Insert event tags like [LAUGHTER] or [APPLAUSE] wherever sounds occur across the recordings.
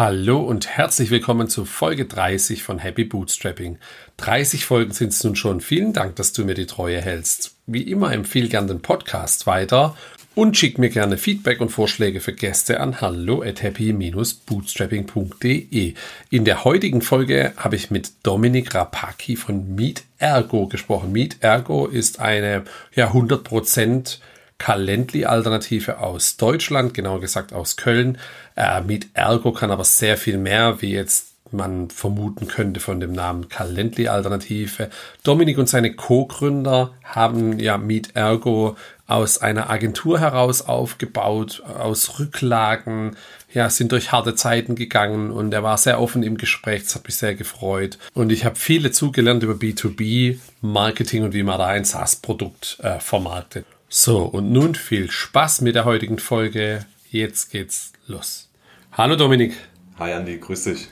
Hallo und herzlich willkommen zu Folge 30 von Happy Bootstrapping. 30 Folgen sind es nun schon. Vielen Dank, dass du mir die Treue hältst. Wie immer empfehle gern den Podcast weiter und schick mir gerne Feedback und Vorschläge für Gäste an hallo at happy-bootstrapping.de. In der heutigen Folge habe ich mit Dominik Rapaki von Meet Ergo gesprochen. Meet Ergo ist eine ja 100% Calendly-Alternative aus Deutschland, genauer gesagt aus Köln. Äh, Meet Ergo kann aber sehr viel mehr, wie jetzt man vermuten könnte von dem Namen Calendly-Alternative. Dominik und seine Co-Gründer haben ja Meet Ergo aus einer Agentur heraus aufgebaut, aus Rücklagen, ja, sind durch harte Zeiten gegangen und er war sehr offen im Gespräch, das hat mich sehr gefreut. Und ich habe viel dazugelernt über B2B, Marketing und wie man da ein SaaS-Produkt äh, vermarktet. So, und nun viel Spaß mit der heutigen Folge. Jetzt geht's los. Hallo Dominik. Hi Andi, grüß dich.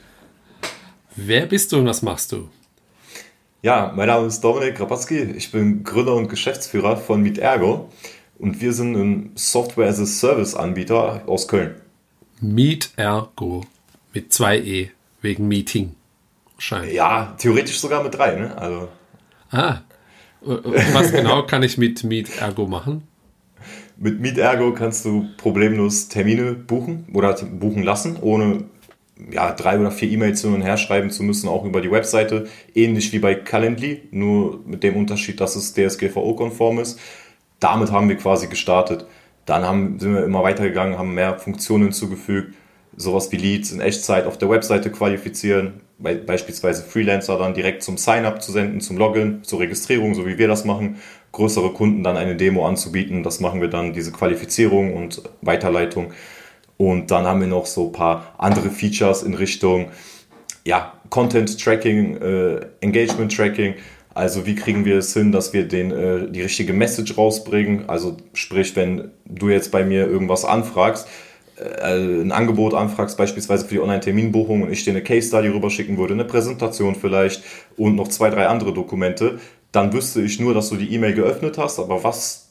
Wer bist du und was machst du? Ja, mein Name ist Dominik Rapatzky. Ich bin Gründer und Geschäftsführer von MeetErgo und wir sind ein Software-as-a-Service-Anbieter aus Köln. MeetErgo mit zwei E wegen Meeting. Wahrscheinlich. Ja, theoretisch sogar mit drei, ne? Also. Ah, was genau kann ich mit Meet Ergo machen? Mit Meet Ergo kannst du problemlos Termine buchen oder buchen lassen, ohne ja, drei oder vier E-Mails hin und her schreiben zu müssen, auch über die Webseite. Ähnlich wie bei Calendly, nur mit dem Unterschied, dass es DSGVO-konform ist. Damit haben wir quasi gestartet. Dann haben, sind wir immer weitergegangen, haben mehr Funktionen hinzugefügt, sowas wie Leads in Echtzeit auf der Webseite qualifizieren, beispielsweise Freelancer dann direkt zum Sign-up zu senden, zum Login, zur Registrierung, so wie wir das machen, größere Kunden dann eine Demo anzubieten. Das machen wir dann, diese Qualifizierung und Weiterleitung. Und dann haben wir noch so ein paar andere Features in Richtung ja, Content Tracking, äh, Engagement Tracking. Also wie kriegen wir es hin, dass wir den, äh, die richtige Message rausbringen? Also sprich, wenn du jetzt bei mir irgendwas anfragst, ein Angebot anfragst, beispielsweise für die Online-Terminbuchung und ich dir eine Case-Study rüberschicken würde, eine Präsentation vielleicht und noch zwei, drei andere Dokumente, dann wüsste ich nur, dass du die E-Mail geöffnet hast, aber was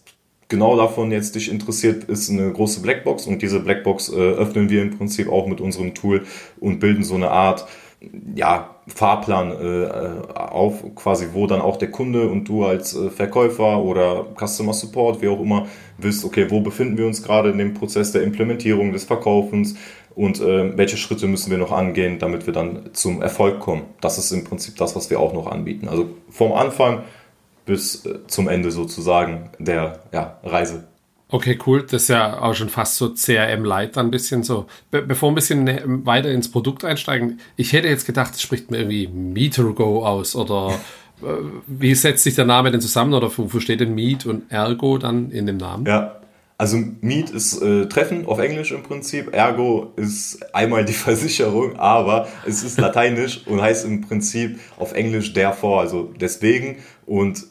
genau davon jetzt dich interessiert, ist eine große Blackbox und diese Blackbox äh, öffnen wir im Prinzip auch mit unserem Tool und bilden so eine Art ja, Fahrplan äh, auf, quasi wo dann auch der Kunde und du als äh, Verkäufer oder Customer Support, wie auch immer, wisst, okay, wo befinden wir uns gerade in dem Prozess der Implementierung, des Verkaufens und äh, welche Schritte müssen wir noch angehen, damit wir dann zum Erfolg kommen. Das ist im Prinzip das, was wir auch noch anbieten. Also vom Anfang bis äh, zum Ende sozusagen der ja, Reise. Okay, cool. Das ist ja auch schon fast so CRM-Light ein bisschen so. Be bevor wir ein bisschen weiter ins Produkt einsteigen, ich hätte jetzt gedacht, es spricht mir irgendwie MeterGo aus oder [LAUGHS] äh, wie setzt sich der Name denn zusammen oder wofür steht denn Meet und Ergo dann in dem Namen? Ja, also Meet ist äh, Treffen auf Englisch im Prinzip. Ergo ist einmal die [LAUGHS] Versicherung, aber es ist lateinisch und heißt im Prinzip auf Englisch therefore, also deswegen. Und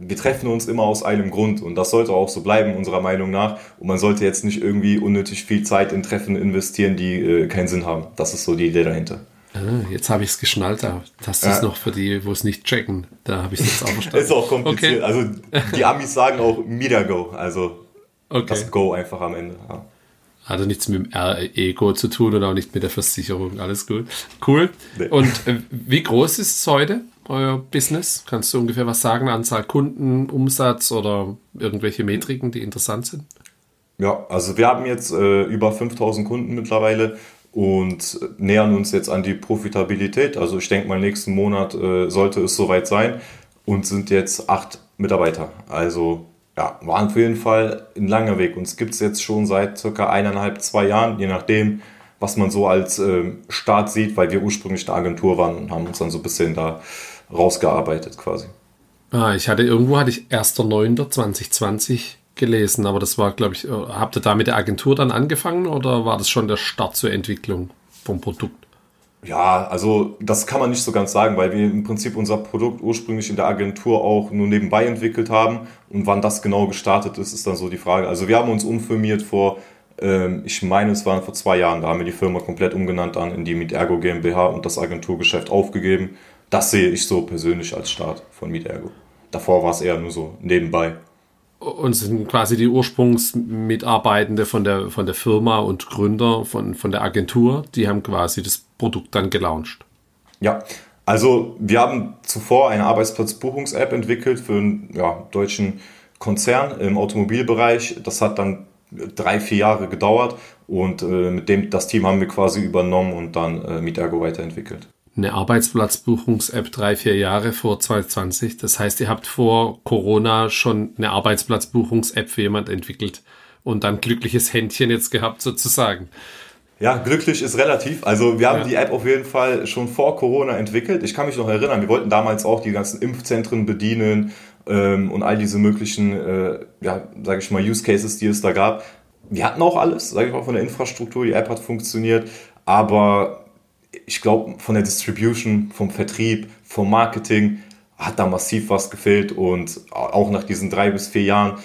wir treffen uns immer aus einem Grund und das sollte auch so bleiben, unserer Meinung nach. Und man sollte jetzt nicht irgendwie unnötig viel Zeit in Treffen investieren, die äh, keinen Sinn haben. Das ist so die Idee dahinter. Ah, jetzt habe ich es geschnallt. Das ist ja. noch für die, wo es nicht checken. Da habe ich es jetzt auch [LAUGHS] verstanden. ist auch kompliziert. Okay. Also die Amis sagen auch Go, also okay. das Go einfach am Ende. Ja. Hat nichts mit dem Ego zu tun und auch nicht mit der Versicherung. Alles gut. Cool. Nee. Und äh, wie groß ist es heute? Euer Business? Kannst du ungefähr was sagen? Anzahl Kunden, Umsatz oder irgendwelche Metriken, die interessant sind? Ja, also wir haben jetzt äh, über 5000 Kunden mittlerweile und nähern uns jetzt an die Profitabilität. Also ich denke mal, nächsten Monat äh, sollte es soweit sein und sind jetzt acht Mitarbeiter. Also ja, war auf jeden Fall ein langer Weg. Uns gibt es jetzt schon seit circa eineinhalb, zwei Jahren, je nachdem, was man so als äh, Start sieht, weil wir ursprünglich eine Agentur waren und haben uns dann so ein bisschen da rausgearbeitet quasi. Ah, ich hatte irgendwo hatte ich 1.9.2020 gelesen, aber das war, glaube ich, äh, habt ihr da mit der Agentur dann angefangen oder war das schon der Start zur Entwicklung vom Produkt? Ja, also das kann man nicht so ganz sagen, weil wir im Prinzip unser Produkt ursprünglich in der Agentur auch nur nebenbei entwickelt haben und wann das genau gestartet ist, ist dann so die Frage. Also wir haben uns umfirmiert vor, ähm, ich meine es waren vor zwei Jahren, da haben wir die Firma komplett umgenannt dann in die Meet Ergo GmbH und das Agenturgeschäft aufgegeben das sehe ich so persönlich als Start von MeetErgo. Davor war es eher nur so nebenbei. und sind quasi die Ursprungsmitarbeitende von der, von der Firma und Gründer von, von der Agentur. Die haben quasi das Produkt dann gelauncht. Ja, also wir haben zuvor eine Arbeitsplatzbuchungs-App entwickelt für einen ja, deutschen Konzern im Automobilbereich. Das hat dann drei, vier Jahre gedauert und äh, mit dem das Team haben wir quasi übernommen und dann äh, Mietergo weiterentwickelt eine Arbeitsplatzbuchungs-App drei, vier Jahre vor 2020. Das heißt, ihr habt vor Corona schon eine Arbeitsplatzbuchungs-App für jemand entwickelt und dann glückliches Händchen jetzt gehabt sozusagen. Ja, glücklich ist relativ. Also wir haben ja. die App auf jeden Fall schon vor Corona entwickelt. Ich kann mich noch erinnern, wir wollten damals auch die ganzen Impfzentren bedienen ähm, und all diese möglichen, äh, ja, sage ich mal, Use Cases, die es da gab. Wir hatten auch alles, sage ich mal, von der Infrastruktur. Die App hat funktioniert, aber ich glaube, von der Distribution, vom Vertrieb, vom Marketing hat da massiv was gefehlt und auch nach diesen drei bis vier Jahren.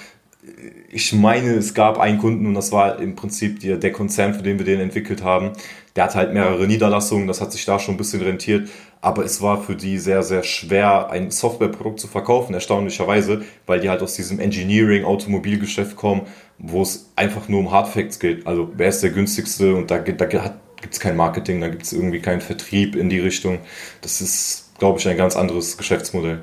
Ich meine, es gab einen Kunden und das war im Prinzip der, der Konzern, für den wir den entwickelt haben. Der hat halt mehrere Niederlassungen, das hat sich da schon ein bisschen rentiert, aber es war für die sehr, sehr schwer, ein Softwareprodukt zu verkaufen, erstaunlicherweise, weil die halt aus diesem Engineering, Automobilgeschäft kommen, wo es einfach nur um Hardfacts geht. Also wer ist der günstigste und da, da hat gibt es kein Marketing, da gibt es irgendwie keinen Vertrieb in die Richtung. Das ist, glaube ich, ein ganz anderes Geschäftsmodell.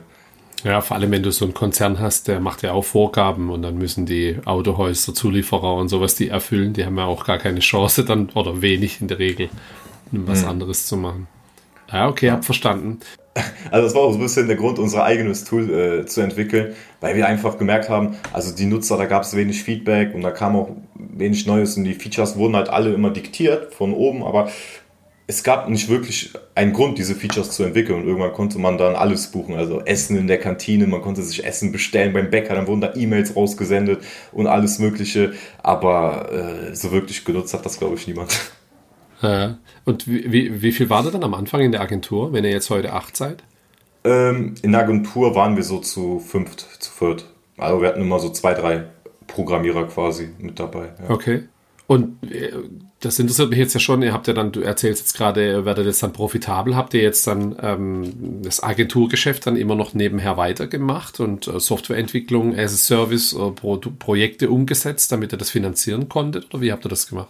Ja, vor allem wenn du so einen Konzern hast, der macht ja auch Vorgaben und dann müssen die Autohäuser, Zulieferer und sowas, die erfüllen, die haben ja auch gar keine Chance dann oder wenig in der Regel, was mhm. anderes zu machen. Ja, okay, hab verstanden. Also das war auch ein bisschen der Grund, unser eigenes Tool äh, zu entwickeln, weil wir einfach gemerkt haben, also die Nutzer, da gab es wenig Feedback und da kam auch wenig Neues und die Features wurden halt alle immer diktiert von oben, aber es gab nicht wirklich einen Grund, diese Features zu entwickeln und irgendwann konnte man dann alles buchen, also Essen in der Kantine, man konnte sich Essen bestellen beim Bäcker, dann wurden da E-Mails rausgesendet und alles mögliche, aber äh, so wirklich genutzt hat das glaube ich niemand. Ja. Und wie, wie viel war das dann am Anfang in der Agentur, wenn ihr jetzt heute acht seid? Ähm, in der Agentur waren wir so zu fünft, zu viert. Also wir hatten immer so zwei, drei Programmierer quasi mit dabei. Ja. Okay. Und äh, das interessiert mich jetzt ja schon. Ihr habt ja dann, du erzählst jetzt gerade, werdet jetzt dann profitabel. Habt ihr jetzt dann ähm, das Agenturgeschäft dann immer noch nebenher weitergemacht und äh, Softwareentwicklung as a Service äh, Pro Projekte umgesetzt, damit ihr das finanzieren konntet? Oder wie habt ihr das gemacht?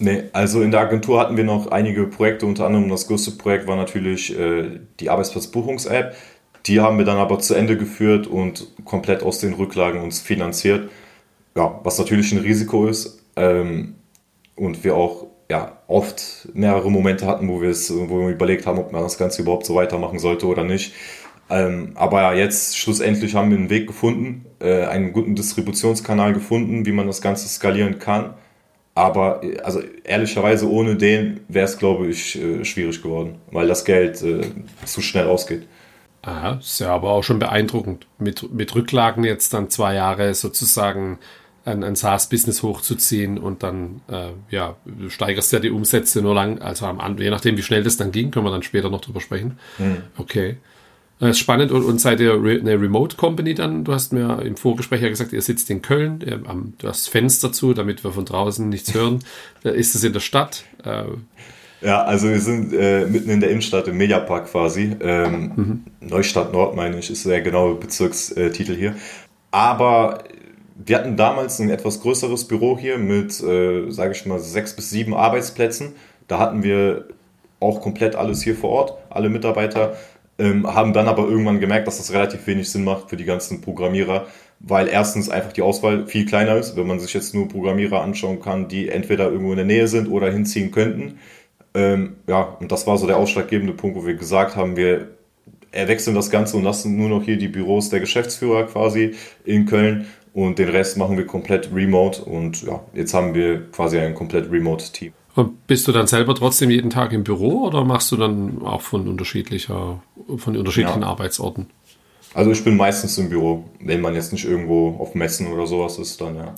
Nee, also in der Agentur hatten wir noch einige Projekte, unter anderem das größte Projekt war natürlich äh, die Arbeitsplatzbuchungs-App. Die haben wir dann aber zu Ende geführt und komplett aus den Rücklagen uns finanziert. Ja, was natürlich ein Risiko ist. Ähm, und wir auch ja, oft mehrere Momente hatten, wo wir es, wo wir überlegt haben, ob man das Ganze überhaupt so weitermachen sollte oder nicht. Ähm, aber ja, jetzt schlussendlich haben wir einen Weg gefunden, äh, einen guten Distributionskanal gefunden, wie man das Ganze skalieren kann aber also ehrlicherweise ohne den wäre es, glaube ich, äh, schwierig geworden, weil das Geld äh, zu schnell ausgeht. Aha, ist ja aber auch schon beeindruckend, mit, mit Rücklagen jetzt dann zwei Jahre sozusagen ein, ein SaaS-Business hochzuziehen und dann, äh, ja, du steigerst ja die Umsätze nur lang, also am, je nachdem, wie schnell das dann ging, können wir dann später noch drüber sprechen. Hm. Okay. Das ist spannend und, und seid ihr eine Remote Company dann? Du hast mir im Vorgespräch ja gesagt, ihr sitzt in Köln, du hast Fenster zu, damit wir von draußen nichts hören. [LAUGHS] Ist es in der Stadt? Äh, ja, also wir sind äh, mitten in der Innenstadt im Mediapark quasi. Ähm, mhm. Neustadt Nord, meine ich, ist der genaue Bezirkstitel hier. Aber wir hatten damals ein etwas größeres Büro hier mit, äh, sage ich mal, sechs bis sieben Arbeitsplätzen. Da hatten wir auch komplett alles hier vor Ort, alle Mitarbeiter ähm, haben dann aber irgendwann gemerkt, dass das relativ wenig Sinn macht für die ganzen Programmierer, weil erstens einfach die Auswahl viel kleiner ist, wenn man sich jetzt nur Programmierer anschauen kann, die entweder irgendwo in der Nähe sind oder hinziehen könnten. Ähm, ja, und das war so der ausschlaggebende Punkt, wo wir gesagt haben, wir erwechseln das Ganze und lassen nur noch hier die Büros der Geschäftsführer quasi in Köln und den Rest machen wir komplett remote und ja, jetzt haben wir quasi ein komplett remote Team. Und bist du dann selber trotzdem jeden Tag im Büro oder machst du dann auch von unterschiedlicher, von unterschiedlichen ja. Arbeitsorten? Also ich bin meistens im Büro, wenn man jetzt nicht irgendwo auf Messen oder sowas ist, dann ja.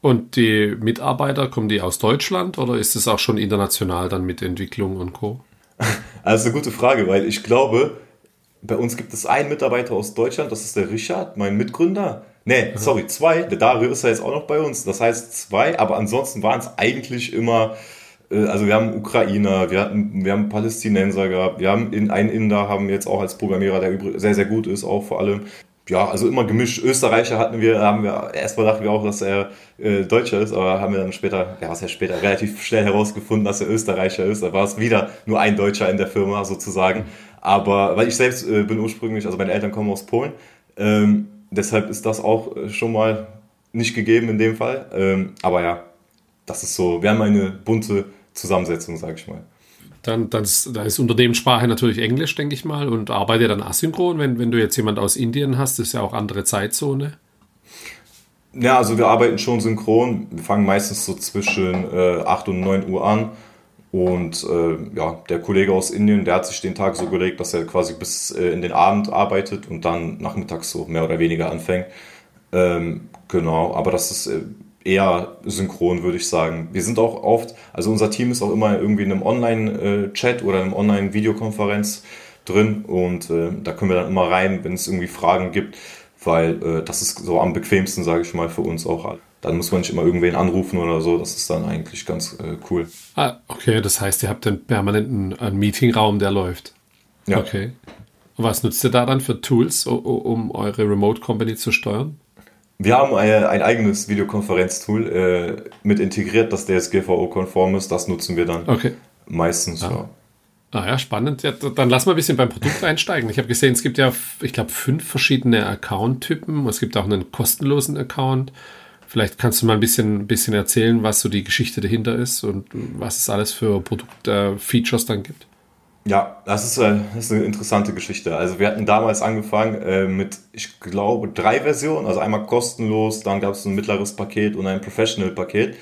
Und die Mitarbeiter, kommen die aus Deutschland oder ist es auch schon international dann mit Entwicklung und Co? [LAUGHS] Also eine gute Frage, weil ich glaube, bei uns gibt es einen Mitarbeiter aus Deutschland, das ist der Richard, mein Mitgründer. Nee, sorry, zwei. Der Dario ist ja jetzt auch noch bei uns. Das heißt zwei, aber ansonsten waren es eigentlich immer äh, also wir haben Ukrainer, wir hatten, wir haben Palästinenser gehabt, wir haben in, einen Inder haben jetzt auch als Programmierer, der sehr, sehr gut ist, auch vor allem. ja, also immer gemischt. Österreicher hatten wir, haben wir, erstmal dachten wir auch, dass er äh, Deutscher ist, aber haben wir dann später, ja, was ja später, relativ schnell herausgefunden, dass er Österreicher ist. Da war es wieder nur ein Deutscher in der Firma sozusagen. Aber, weil ich selbst äh, bin ursprünglich, also meine Eltern kommen aus Polen, ähm, deshalb ist das auch äh, schon mal nicht gegeben in dem Fall. Ähm, aber ja, das ist so, wir haben eine bunte Zusammensetzung, sage ich mal. Dann, dann, ist, dann ist Unternehmenssprache natürlich Englisch, denke ich mal, und arbeitet dann asynchron, wenn, wenn du jetzt jemand aus Indien hast, das ist ja auch andere Zeitzone. Ja, also wir arbeiten schon synchron. Wir fangen meistens so zwischen äh, 8 und 9 Uhr an. Und äh, ja, der Kollege aus Indien, der hat sich den Tag so gelegt, dass er quasi bis äh, in den Abend arbeitet und dann nachmittags so mehr oder weniger anfängt. Ähm, genau, aber das ist äh, eher synchron, würde ich sagen. Wir sind auch oft, also unser Team ist auch immer irgendwie in einem Online-Chat oder einem Online-Videokonferenz drin und äh, da können wir dann immer rein, wenn es irgendwie Fragen gibt, weil äh, das ist so am bequemsten, sage ich mal, für uns auch. Dann muss man nicht immer irgendwen anrufen oder so, das ist dann eigentlich ganz äh, cool. Ah, okay, das heißt, ihr habt dann permanent einen, einen Meetingraum, der läuft. Ja. Okay. Und was nutzt ihr da dann für Tools, um eure Remote Company zu steuern? Wir haben ein, ein eigenes Videokonferenztool äh, mit integriert, das DSGVO-konform ist. Das nutzen wir dann okay. meistens. Ah. Ja. Ah ja, spannend. Ja, dann lass mal ein bisschen beim Produkt einsteigen. Ich habe gesehen, es gibt ja, ich glaube, fünf verschiedene Account-Typen. Es gibt auch einen kostenlosen Account. Vielleicht kannst du mal ein bisschen, bisschen erzählen, was so die Geschichte dahinter ist und was es alles für Produkt-Features dann gibt. Ja, das ist, äh, das ist, eine interessante Geschichte. Also wir hatten damals angefangen äh, mit, ich glaube, drei Versionen. Also einmal kostenlos, dann gab es ein mittleres Paket und ein Professional-Paket.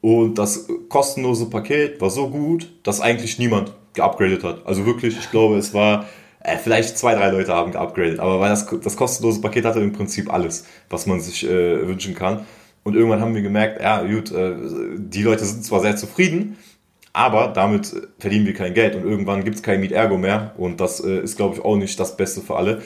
Und das kostenlose Paket war so gut, dass eigentlich niemand geupgradet hat. Also wirklich, ich glaube, es war, äh, vielleicht zwei, drei Leute haben geupgradet. Aber weil das, das kostenlose Paket hatte im Prinzip alles, was man sich äh, wünschen kann. Und irgendwann haben wir gemerkt, ja gut, äh, die Leute sind zwar sehr zufrieden, aber damit verdienen wir kein Geld und irgendwann gibt es kein Miet-Ergo mehr und das äh, ist, glaube ich, auch nicht das Beste für alle.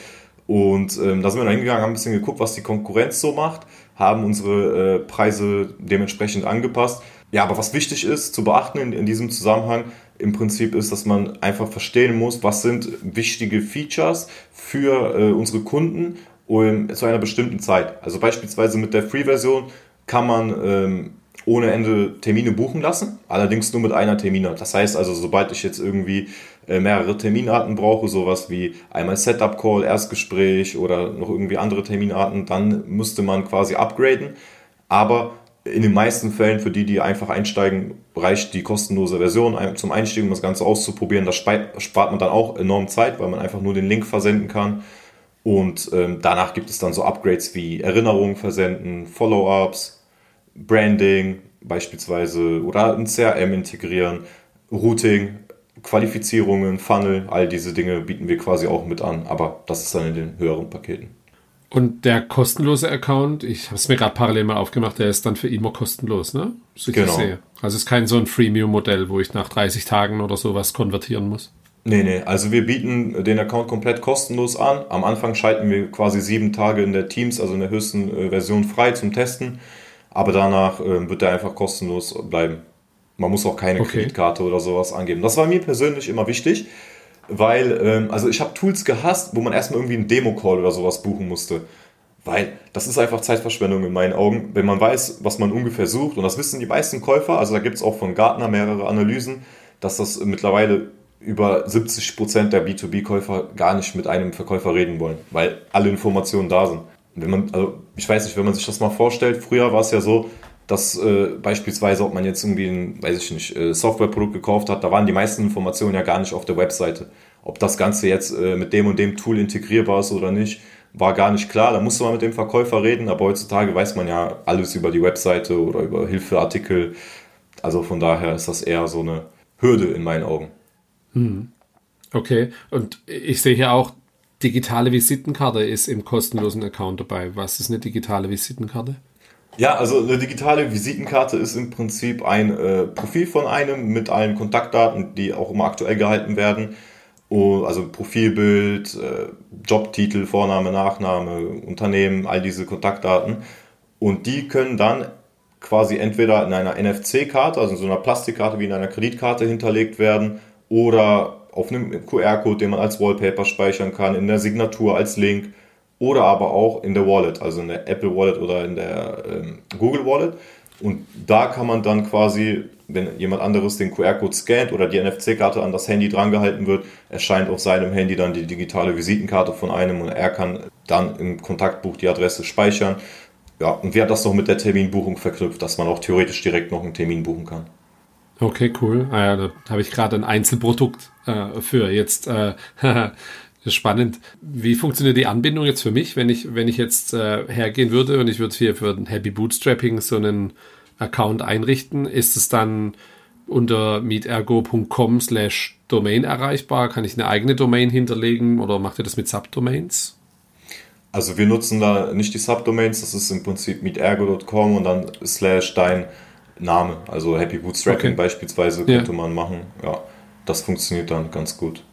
Und ähm, da sind wir dann hingegangen, haben ein bisschen geguckt, was die Konkurrenz so macht, haben unsere äh, Preise dementsprechend angepasst. Ja, aber was wichtig ist zu beachten in, in diesem Zusammenhang, im Prinzip ist, dass man einfach verstehen muss, was sind wichtige Features für äh, unsere Kunden um, zu einer bestimmten Zeit. Also beispielsweise mit der Free-Version kann man ähm, ohne Ende Termine buchen lassen, allerdings nur mit einer Terminart. Das heißt also, sobald ich jetzt irgendwie äh, mehrere Terminarten brauche, sowas wie einmal Setup-Call, Erstgespräch oder noch irgendwie andere Terminarten, dann müsste man quasi upgraden. Aber in den meisten Fällen, für die, die einfach einsteigen, reicht die kostenlose Version zum Einstieg, um das Ganze auszuprobieren. Das spart man dann auch enorm Zeit, weil man einfach nur den Link versenden kann. Und ähm, danach gibt es dann so Upgrades wie Erinnerungen versenden, Follow-ups, Branding beispielsweise oder ein CRM integrieren, Routing, Qualifizierungen, Funnel, all diese Dinge bieten wir quasi auch mit an, aber das ist dann in den höheren Paketen. Und der kostenlose Account, ich habe es mir gerade parallel mal aufgemacht, der ist dann für immer kostenlos, ne? So genau. Sehe. Also es ist kein so ein Freemium-Modell, wo ich nach 30 Tagen oder sowas konvertieren muss. Nee, nee, also wir bieten den Account komplett kostenlos an. Am Anfang schalten wir quasi sieben Tage in der Teams, also in der höchsten äh, Version frei zum Testen. Aber danach äh, wird er einfach kostenlos bleiben. Man muss auch keine okay. Kreditkarte oder sowas angeben. Das war mir persönlich immer wichtig, weil, ähm, also ich habe Tools gehasst, wo man erstmal irgendwie einen Demo-Call oder sowas buchen musste. Weil das ist einfach Zeitverschwendung in meinen Augen, wenn man weiß, was man ungefähr sucht. Und das wissen die meisten Käufer, also da gibt es auch von Gartner mehrere Analysen, dass das mittlerweile über 70% der B2B-Käufer gar nicht mit einem Verkäufer reden wollen, weil alle Informationen da sind wenn man, also ich weiß nicht, wenn man sich das mal vorstellt, früher war es ja so, dass äh, beispielsweise, ob man jetzt irgendwie ein, weiß ich nicht, äh, Softwareprodukt gekauft hat, da waren die meisten Informationen ja gar nicht auf der Webseite. Ob das Ganze jetzt äh, mit dem und dem Tool integrierbar ist oder nicht, war gar nicht klar. Da musste man mit dem Verkäufer reden, aber heutzutage weiß man ja alles über die Webseite oder über Hilfeartikel. Also von daher ist das eher so eine Hürde in meinen Augen. Hm. Okay, und ich sehe hier auch, digitale Visitenkarte ist im kostenlosen Account dabei. Was ist eine digitale Visitenkarte? Ja, also eine digitale Visitenkarte ist im Prinzip ein äh, Profil von einem mit allen Kontaktdaten, die auch immer aktuell gehalten werden. Oh, also Profilbild, äh, Jobtitel, Vorname, Nachname, Unternehmen, all diese Kontaktdaten. Und die können dann quasi entweder in einer NFC-Karte, also in so einer Plastikkarte wie in einer Kreditkarte hinterlegt werden oder auf einem QR-Code, den man als Wallpaper speichern kann, in der Signatur als Link oder aber auch in der Wallet, also in der Apple Wallet oder in der ähm, Google Wallet. Und da kann man dann quasi, wenn jemand anderes den QR-Code scannt oder die NFC-Karte an das Handy drangehalten wird, erscheint auf seinem Handy dann die digitale Visitenkarte von einem und er kann dann im Kontaktbuch die Adresse speichern. Ja, und wir haben das noch mit der Terminbuchung verknüpft, dass man auch theoretisch direkt noch einen Termin buchen kann. Okay, cool. Ah ja, da habe ich gerade ein Einzelprodukt äh, für jetzt. Äh, [LAUGHS] spannend. Wie funktioniert die Anbindung jetzt für mich, wenn ich, wenn ich jetzt äh, hergehen würde und ich würde hier für Happy Bootstrapping so einen Account einrichten? Ist es dann unter meetergo.com slash Domain erreichbar? Kann ich eine eigene Domain hinterlegen oder macht ihr das mit Subdomains? Also wir nutzen da nicht die Subdomains, das ist im Prinzip meetergo.com und dann slash dein Name. Also Happy Bootstrapping okay. beispielsweise könnte ja. man machen. Ja, das funktioniert dann ganz gut.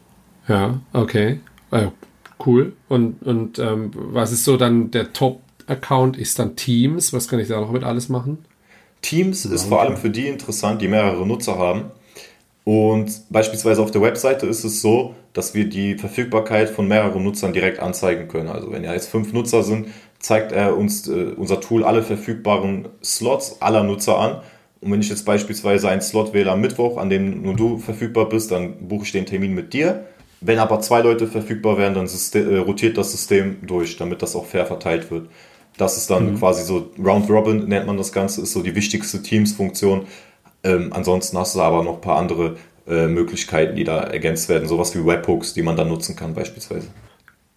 Ja, okay. Äh, cool. Und, und ähm, was ist so dann der Top-Account? Ist dann Teams? Was kann ich da noch mit alles machen? Teams ist vor allem für die interessant, die mehrere Nutzer haben. Und beispielsweise auf der Webseite ist es so, dass wir die Verfügbarkeit von mehreren Nutzern direkt anzeigen können. Also wenn ja jetzt fünf Nutzer sind, zeigt er uns äh, unser Tool alle verfügbaren Slots aller Nutzer an. Und wenn ich jetzt beispielsweise einen Slot wähle am Mittwoch, an dem nur du verfügbar bist, dann buche ich den Termin mit dir. Wenn aber zwei Leute verfügbar wären, dann System, äh, rotiert das System durch, damit das auch fair verteilt wird. Das ist dann mhm. quasi so Round Robin nennt man das Ganze, ist so die wichtigste Teams-Funktion. Ähm, ansonsten hast du aber noch ein paar andere äh, Möglichkeiten, die da ergänzt werden, sowas wie Webhooks, die man dann nutzen kann beispielsweise.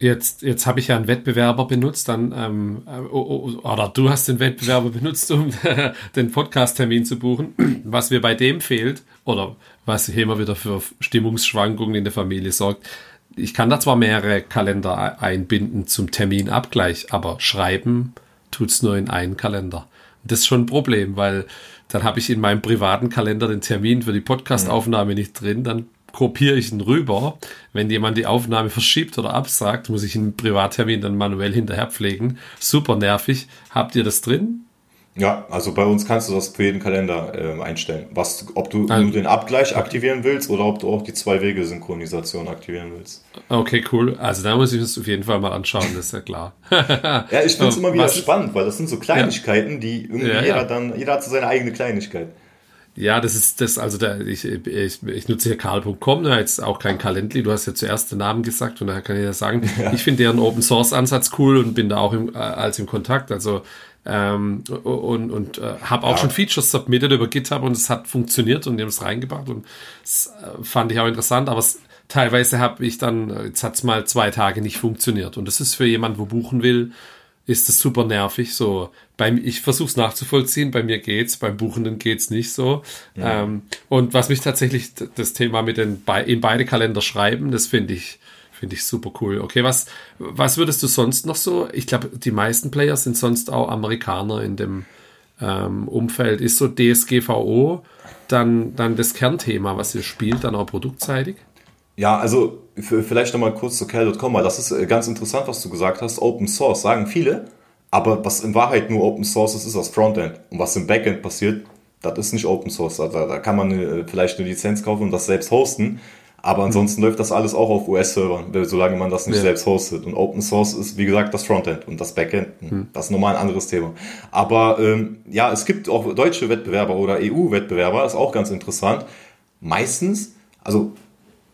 Jetzt, jetzt habe ich ja einen Wettbewerber benutzt, dann ähm, äh, oh, oh, oder du hast den Wettbewerber [LAUGHS] benutzt, um [LAUGHS] den Podcast-Termin zu buchen. [CLEARS THROAT] Was mir bei dem fehlt, oder was hier immer wieder für Stimmungsschwankungen in der Familie sorgt, ich kann da zwar mehrere Kalender einbinden zum Terminabgleich, aber schreiben tut's nur in einen Kalender. Das ist schon ein Problem, weil dann habe ich in meinem privaten Kalender den Termin für die Podcastaufnahme nicht drin, dann kopiere ich ihn rüber. Wenn jemand die Aufnahme verschiebt oder absagt, muss ich einen Privattermin dann manuell hinterher pflegen. Super nervig. Habt ihr das drin? Ja, also bei uns kannst du das für jeden Kalender äh, einstellen. Was, ob du also, nur den Abgleich aktivieren willst oder ob du auch die Zwei-Wege-Synchronisation aktivieren willst. Okay, cool. Also da muss ich es auf jeden Fall mal anschauen, das ist ja klar. [LAUGHS] ja, ich finde es immer wieder was, spannend, weil das sind so Kleinigkeiten, ja. die irgendwie ja, jeder ja. dann, jeder hat so seine eigene Kleinigkeit. Ja, das ist das, also der, ich, ich, ich nutze hier karl.com, da jetzt auch kein Calendly, du hast ja zuerst den Namen gesagt und daher kann ich ja sagen, ja. ich finde deren Open Source Ansatz cool und bin da auch im, äh, als im Kontakt. Also ähm, und, und äh, habe auch ja. schon Features submitted über GitHub und es hat funktioniert und die haben es reingebracht und das äh, fand ich auch interessant, aber es, teilweise habe ich dann, äh, jetzt hat es mal zwei Tage nicht funktioniert und das ist für jemand, wo buchen will, ist das super nervig. So, beim, ich versuche es nachzuvollziehen, bei mir geht's, beim Buchenden geht's nicht so. Ja. Ähm, und was mich tatsächlich das Thema mit den in beide Kalender schreiben, das finde ich Finde ich super cool. Okay, was, was würdest du sonst noch so? Ich glaube, die meisten Player sind sonst auch Amerikaner in dem ähm, Umfeld. Ist so DSGVO dann, dann das Kernthema, was ihr spielt, dann auch produktseitig? Ja, also vielleicht nochmal kurz zu Cal.com, weil das ist äh, ganz interessant, was du gesagt hast. Open Source sagen viele, aber was in Wahrheit nur Open Source ist, ist das Frontend. Und was im Backend passiert, das ist nicht Open Source. Da, da kann man äh, vielleicht eine Lizenz kaufen und das selbst hosten. Aber ansonsten mhm. läuft das alles auch auf US-Servern, solange man das nicht ja. selbst hostet. Und Open Source ist, wie gesagt, das Frontend und das Backend. Mhm. Das ist nochmal ein anderes Thema. Aber ähm, ja, es gibt auch deutsche Wettbewerber oder EU-Wettbewerber, ist auch ganz interessant. Meistens, also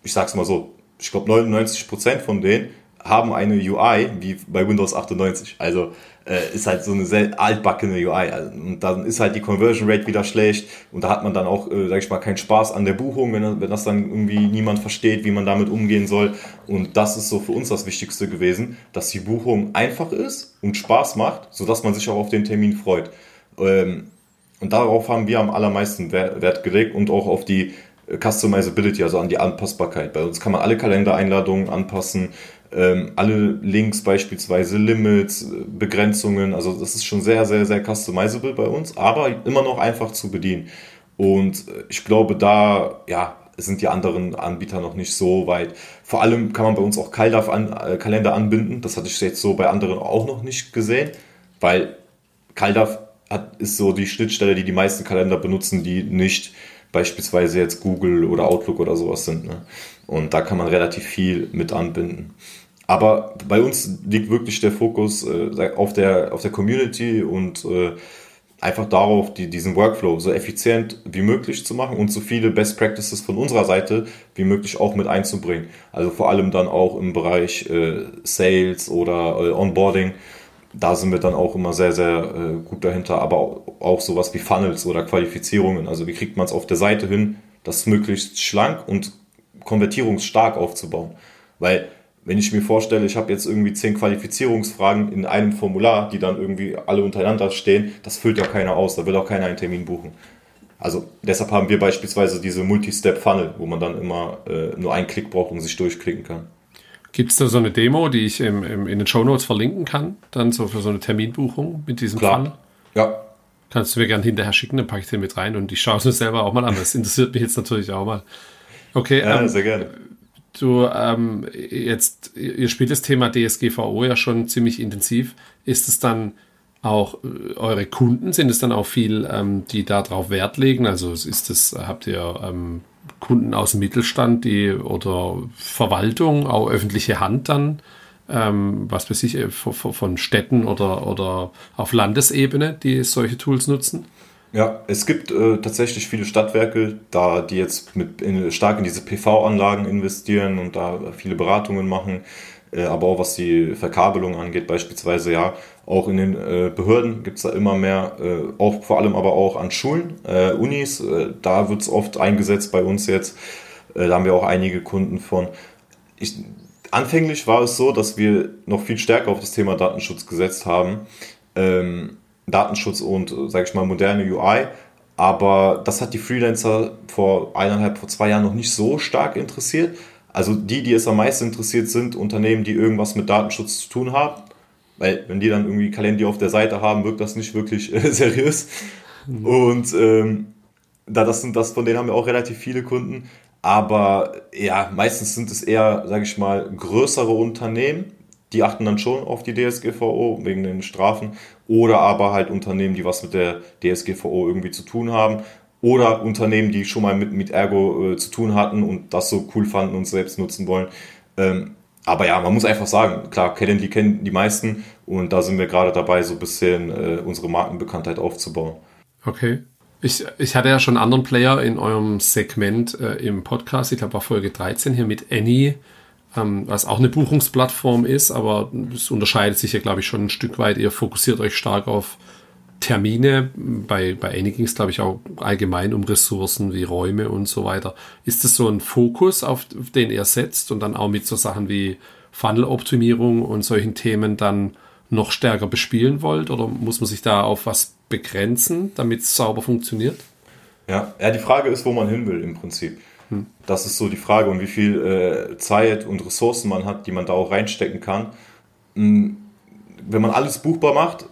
ich sag's mal so, ich glaube 99% von denen haben eine UI wie bei Windows 98. Also äh, ist halt so eine sehr altbackene UI. Also, und dann ist halt die Conversion Rate wieder schlecht und da hat man dann auch, äh, sag ich mal, keinen Spaß an der Buchung, wenn, wenn das dann irgendwie niemand versteht, wie man damit umgehen soll. Und das ist so für uns das Wichtigste gewesen, dass die Buchung einfach ist und Spaß macht, sodass man sich auch auf den Termin freut. Ähm, und darauf haben wir am allermeisten Wert gelegt und auch auf die Customizability, also an die Anpassbarkeit. Bei uns kann man alle Kalendereinladungen anpassen, ähm, alle Links beispielsweise, Limits, Begrenzungen, also das ist schon sehr, sehr, sehr customizable bei uns, aber immer noch einfach zu bedienen. Und äh, ich glaube, da, ja, sind die anderen Anbieter noch nicht so weit. Vor allem kann man bei uns auch CalDAV an, äh, Kalender anbinden. Das hatte ich jetzt so bei anderen auch noch nicht gesehen, weil CalDAV hat, ist so die Schnittstelle, die die meisten Kalender benutzen, die nicht beispielsweise jetzt Google oder Outlook oder sowas sind. Ne? Und da kann man relativ viel mit anbinden. Aber bei uns liegt wirklich der Fokus äh, auf, der, auf der Community und äh, einfach darauf, die, diesen Workflow so effizient wie möglich zu machen und so viele Best Practices von unserer Seite wie möglich auch mit einzubringen. Also vor allem dann auch im Bereich äh, Sales oder äh, Onboarding. Da sind wir dann auch immer sehr, sehr äh, gut dahinter, aber auch, auch sowas wie Funnels oder Qualifizierungen. Also wie kriegt man es auf der Seite hin, das möglichst schlank und konvertierungsstark aufzubauen. Weil wenn ich mir vorstelle, ich habe jetzt irgendwie zehn Qualifizierungsfragen in einem Formular, die dann irgendwie alle untereinander stehen, das füllt ja keiner aus, da will auch keiner einen Termin buchen. Also deshalb haben wir beispielsweise diese Multi-Step-Funnel, wo man dann immer äh, nur einen Klick braucht und sich durchklicken kann. Gibt es da so eine Demo, die ich im, im, in den Show Notes verlinken kann, dann so für so eine Terminbuchung mit diesem Klar. Funnel? Ja. Kannst du mir gerne hinterher schicken, dann packe ich den mit rein und ich schaue es mir selber auch mal an. Das interessiert mich jetzt natürlich auch mal. Okay, ja, ähm, sehr gerne du ähm, jetzt, ihr spielt das Thema DSGVO ja schon ziemlich intensiv. Ist es dann auch äh, eure Kunden, sind es dann auch viel, ähm, die darauf Wert legen? Also ist es, habt ihr ähm, Kunden aus dem Mittelstand, die oder Verwaltung, auch öffentliche Hand dann, ähm, was weiß ich, äh, von Städten oder, oder auf Landesebene, die solche Tools nutzen? Ja, es gibt äh, tatsächlich viele Stadtwerke, da die jetzt mit in, stark in diese PV-Anlagen investieren und da viele Beratungen machen, aber auch was die Verkabelung angeht, beispielsweise ja, auch in den äh, Behörden gibt es da immer mehr, äh, auch vor allem aber auch an Schulen, äh, Unis, äh, da wird es oft eingesetzt bei uns jetzt. da haben wir auch einige Kunden von. Ich, anfänglich war es so, dass wir noch viel stärker auf das Thema Datenschutz gesetzt haben. Ähm, Datenschutz und, sage ich mal, moderne UI. Aber das hat die Freelancer vor eineinhalb, vor zwei Jahren noch nicht so stark interessiert. Also die, die es am meisten interessiert sind, Unternehmen, die irgendwas mit Datenschutz zu tun haben. Weil wenn die dann irgendwie Kalender auf der Seite haben, wirkt das nicht wirklich äh, [LAUGHS] seriös. Mhm. Und ähm, da das sind das, von denen haben wir auch relativ viele Kunden. Aber ja, meistens sind es eher, sage ich mal, größere Unternehmen, die achten dann schon auf die DSGVO wegen den Strafen oder aber halt Unternehmen, die was mit der DSGVO irgendwie zu tun haben oder Unternehmen, die schon mal mit, mit Ergo äh, zu tun hatten und das so cool fanden und selbst nutzen wollen. Ähm, aber ja, man muss einfach sagen, klar, die kennen die meisten und da sind wir gerade dabei, so ein bisschen äh, unsere Markenbekanntheit aufzubauen. Okay. Ich, ich hatte ja schon einen anderen Player in eurem Segment äh, im Podcast, ich glaube war Folge 13 hier mit Annie ähm, was auch eine Buchungsplattform ist, aber es unterscheidet sich ja, glaube ich, schon ein Stück weit. Ihr fokussiert euch stark auf Termine. Bei, bei Any ging es, glaube ich, auch allgemein um Ressourcen wie Räume und so weiter. Ist das so ein Fokus, auf den ihr setzt und dann auch mit so Sachen wie Funnel-Optimierung und solchen Themen dann noch stärker bespielen wollt? Oder muss man sich da auf was begrenzen, damit es sauber funktioniert? Ja, ja, die Frage ist, wo man hin will im Prinzip. Das ist so die Frage und wie viel äh, Zeit und Ressourcen man hat, die man da auch reinstecken kann. Hm, wenn man alles buchbar macht,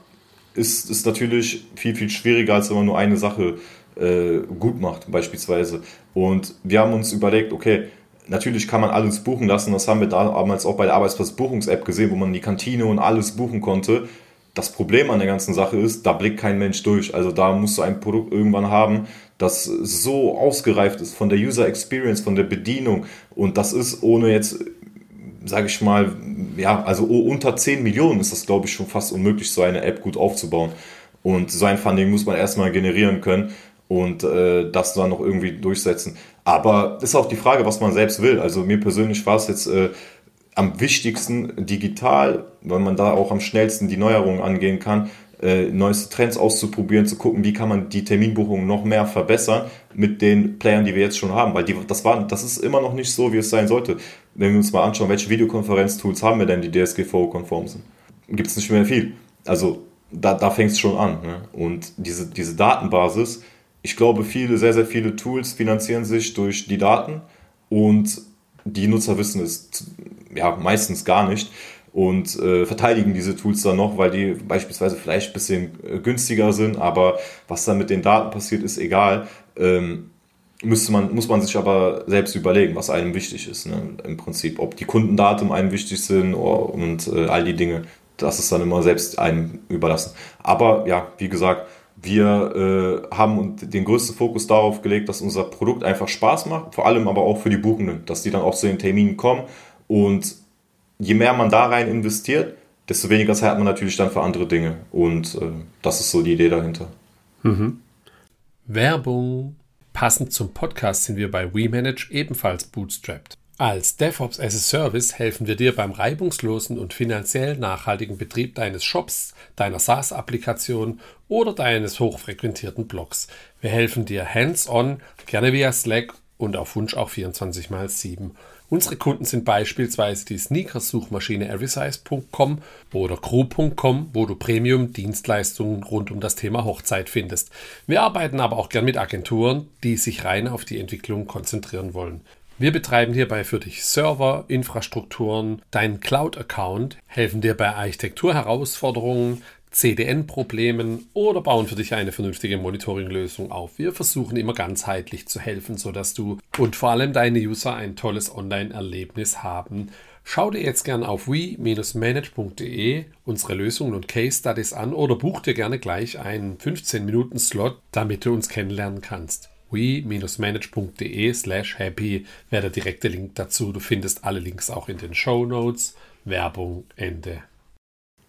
ist es natürlich viel, viel schwieriger, als wenn man nur eine Sache äh, gut macht, beispielsweise. Und wir haben uns überlegt, okay, natürlich kann man alles buchen lassen. Das haben wir damals auch bei der Arbeitsplatzbuchungs-App gesehen, wo man die Kantine und alles buchen konnte. Das Problem an der ganzen Sache ist, da blickt kein Mensch durch. Also da musst du ein Produkt irgendwann haben, das so ausgereift ist von der User Experience, von der Bedienung und das ist ohne jetzt, sage ich mal, ja, also unter 10 Millionen ist das, glaube ich, schon fast unmöglich, so eine App gut aufzubauen. Und so ein Funding muss man erstmal generieren können und äh, das dann noch irgendwie durchsetzen. Aber ist auch die Frage, was man selbst will. Also mir persönlich war es jetzt äh, am wichtigsten digital, weil man da auch am schnellsten die Neuerungen angehen kann, äh, neueste Trends auszuprobieren, zu gucken, wie kann man die Terminbuchung noch mehr verbessern mit den Playern, die wir jetzt schon haben. Weil die, das, war, das ist immer noch nicht so, wie es sein sollte. Wenn wir uns mal anschauen, welche Videokonferenz-Tools haben wir denn, die DSGVO-konform sind? Gibt es nicht mehr viel. Also da, da fängt es schon an. Ne? Und diese, diese Datenbasis, ich glaube, viele, sehr, sehr viele Tools finanzieren sich durch die Daten und die Nutzer wissen es ja meistens gar nicht und äh, verteidigen diese Tools dann noch, weil die beispielsweise vielleicht ein bisschen äh, günstiger sind, aber was dann mit den Daten passiert, ist egal. Ähm, müsste man, muss man sich aber selbst überlegen, was einem wichtig ist, ne? im Prinzip. Ob die Kundendaten einem wichtig sind und äh, all die Dinge, das ist dann immer selbst einem überlassen. Aber ja, wie gesagt, wir äh, haben den größten Fokus darauf gelegt, dass unser Produkt einfach Spaß macht, vor allem aber auch für die Buchenden, dass die dann auch zu den Terminen kommen und je mehr man da rein investiert, desto weniger Zeit hat man natürlich dann für andere Dinge. Und äh, das ist so die Idee dahinter. Mhm. Werbung. Passend zum Podcast sind wir bei WeManage ebenfalls bootstrapped. Als DevOps as a Service helfen wir dir beim reibungslosen und finanziell nachhaltigen Betrieb deines Shops, deiner SaaS-Applikation oder deines hochfrequentierten Blogs. Wir helfen dir hands-on, gerne via Slack und auf Wunsch auch 24 x 7. Unsere Kunden sind beispielsweise die Sneakers-Suchmaschine everysize.com oder crew.com, wo du Premium-Dienstleistungen rund um das Thema Hochzeit findest. Wir arbeiten aber auch gern mit Agenturen, die sich rein auf die Entwicklung konzentrieren wollen. Wir betreiben hierbei für dich Server, Infrastrukturen, deinen Cloud-Account, helfen dir bei Architekturherausforderungen, CDN-Problemen oder bauen für dich eine vernünftige Monitoring-Lösung auf. Wir versuchen immer ganzheitlich zu helfen, sodass du und vor allem deine User ein tolles Online-Erlebnis haben. Schau dir jetzt gerne auf we-manage.de unsere Lösungen und Case Studies an oder buch dir gerne gleich einen 15-Minuten-Slot, damit du uns kennenlernen kannst we-manage.de slash happy wäre der direkte Link dazu. Du findest alle Links auch in den Show Notes. Werbung Ende.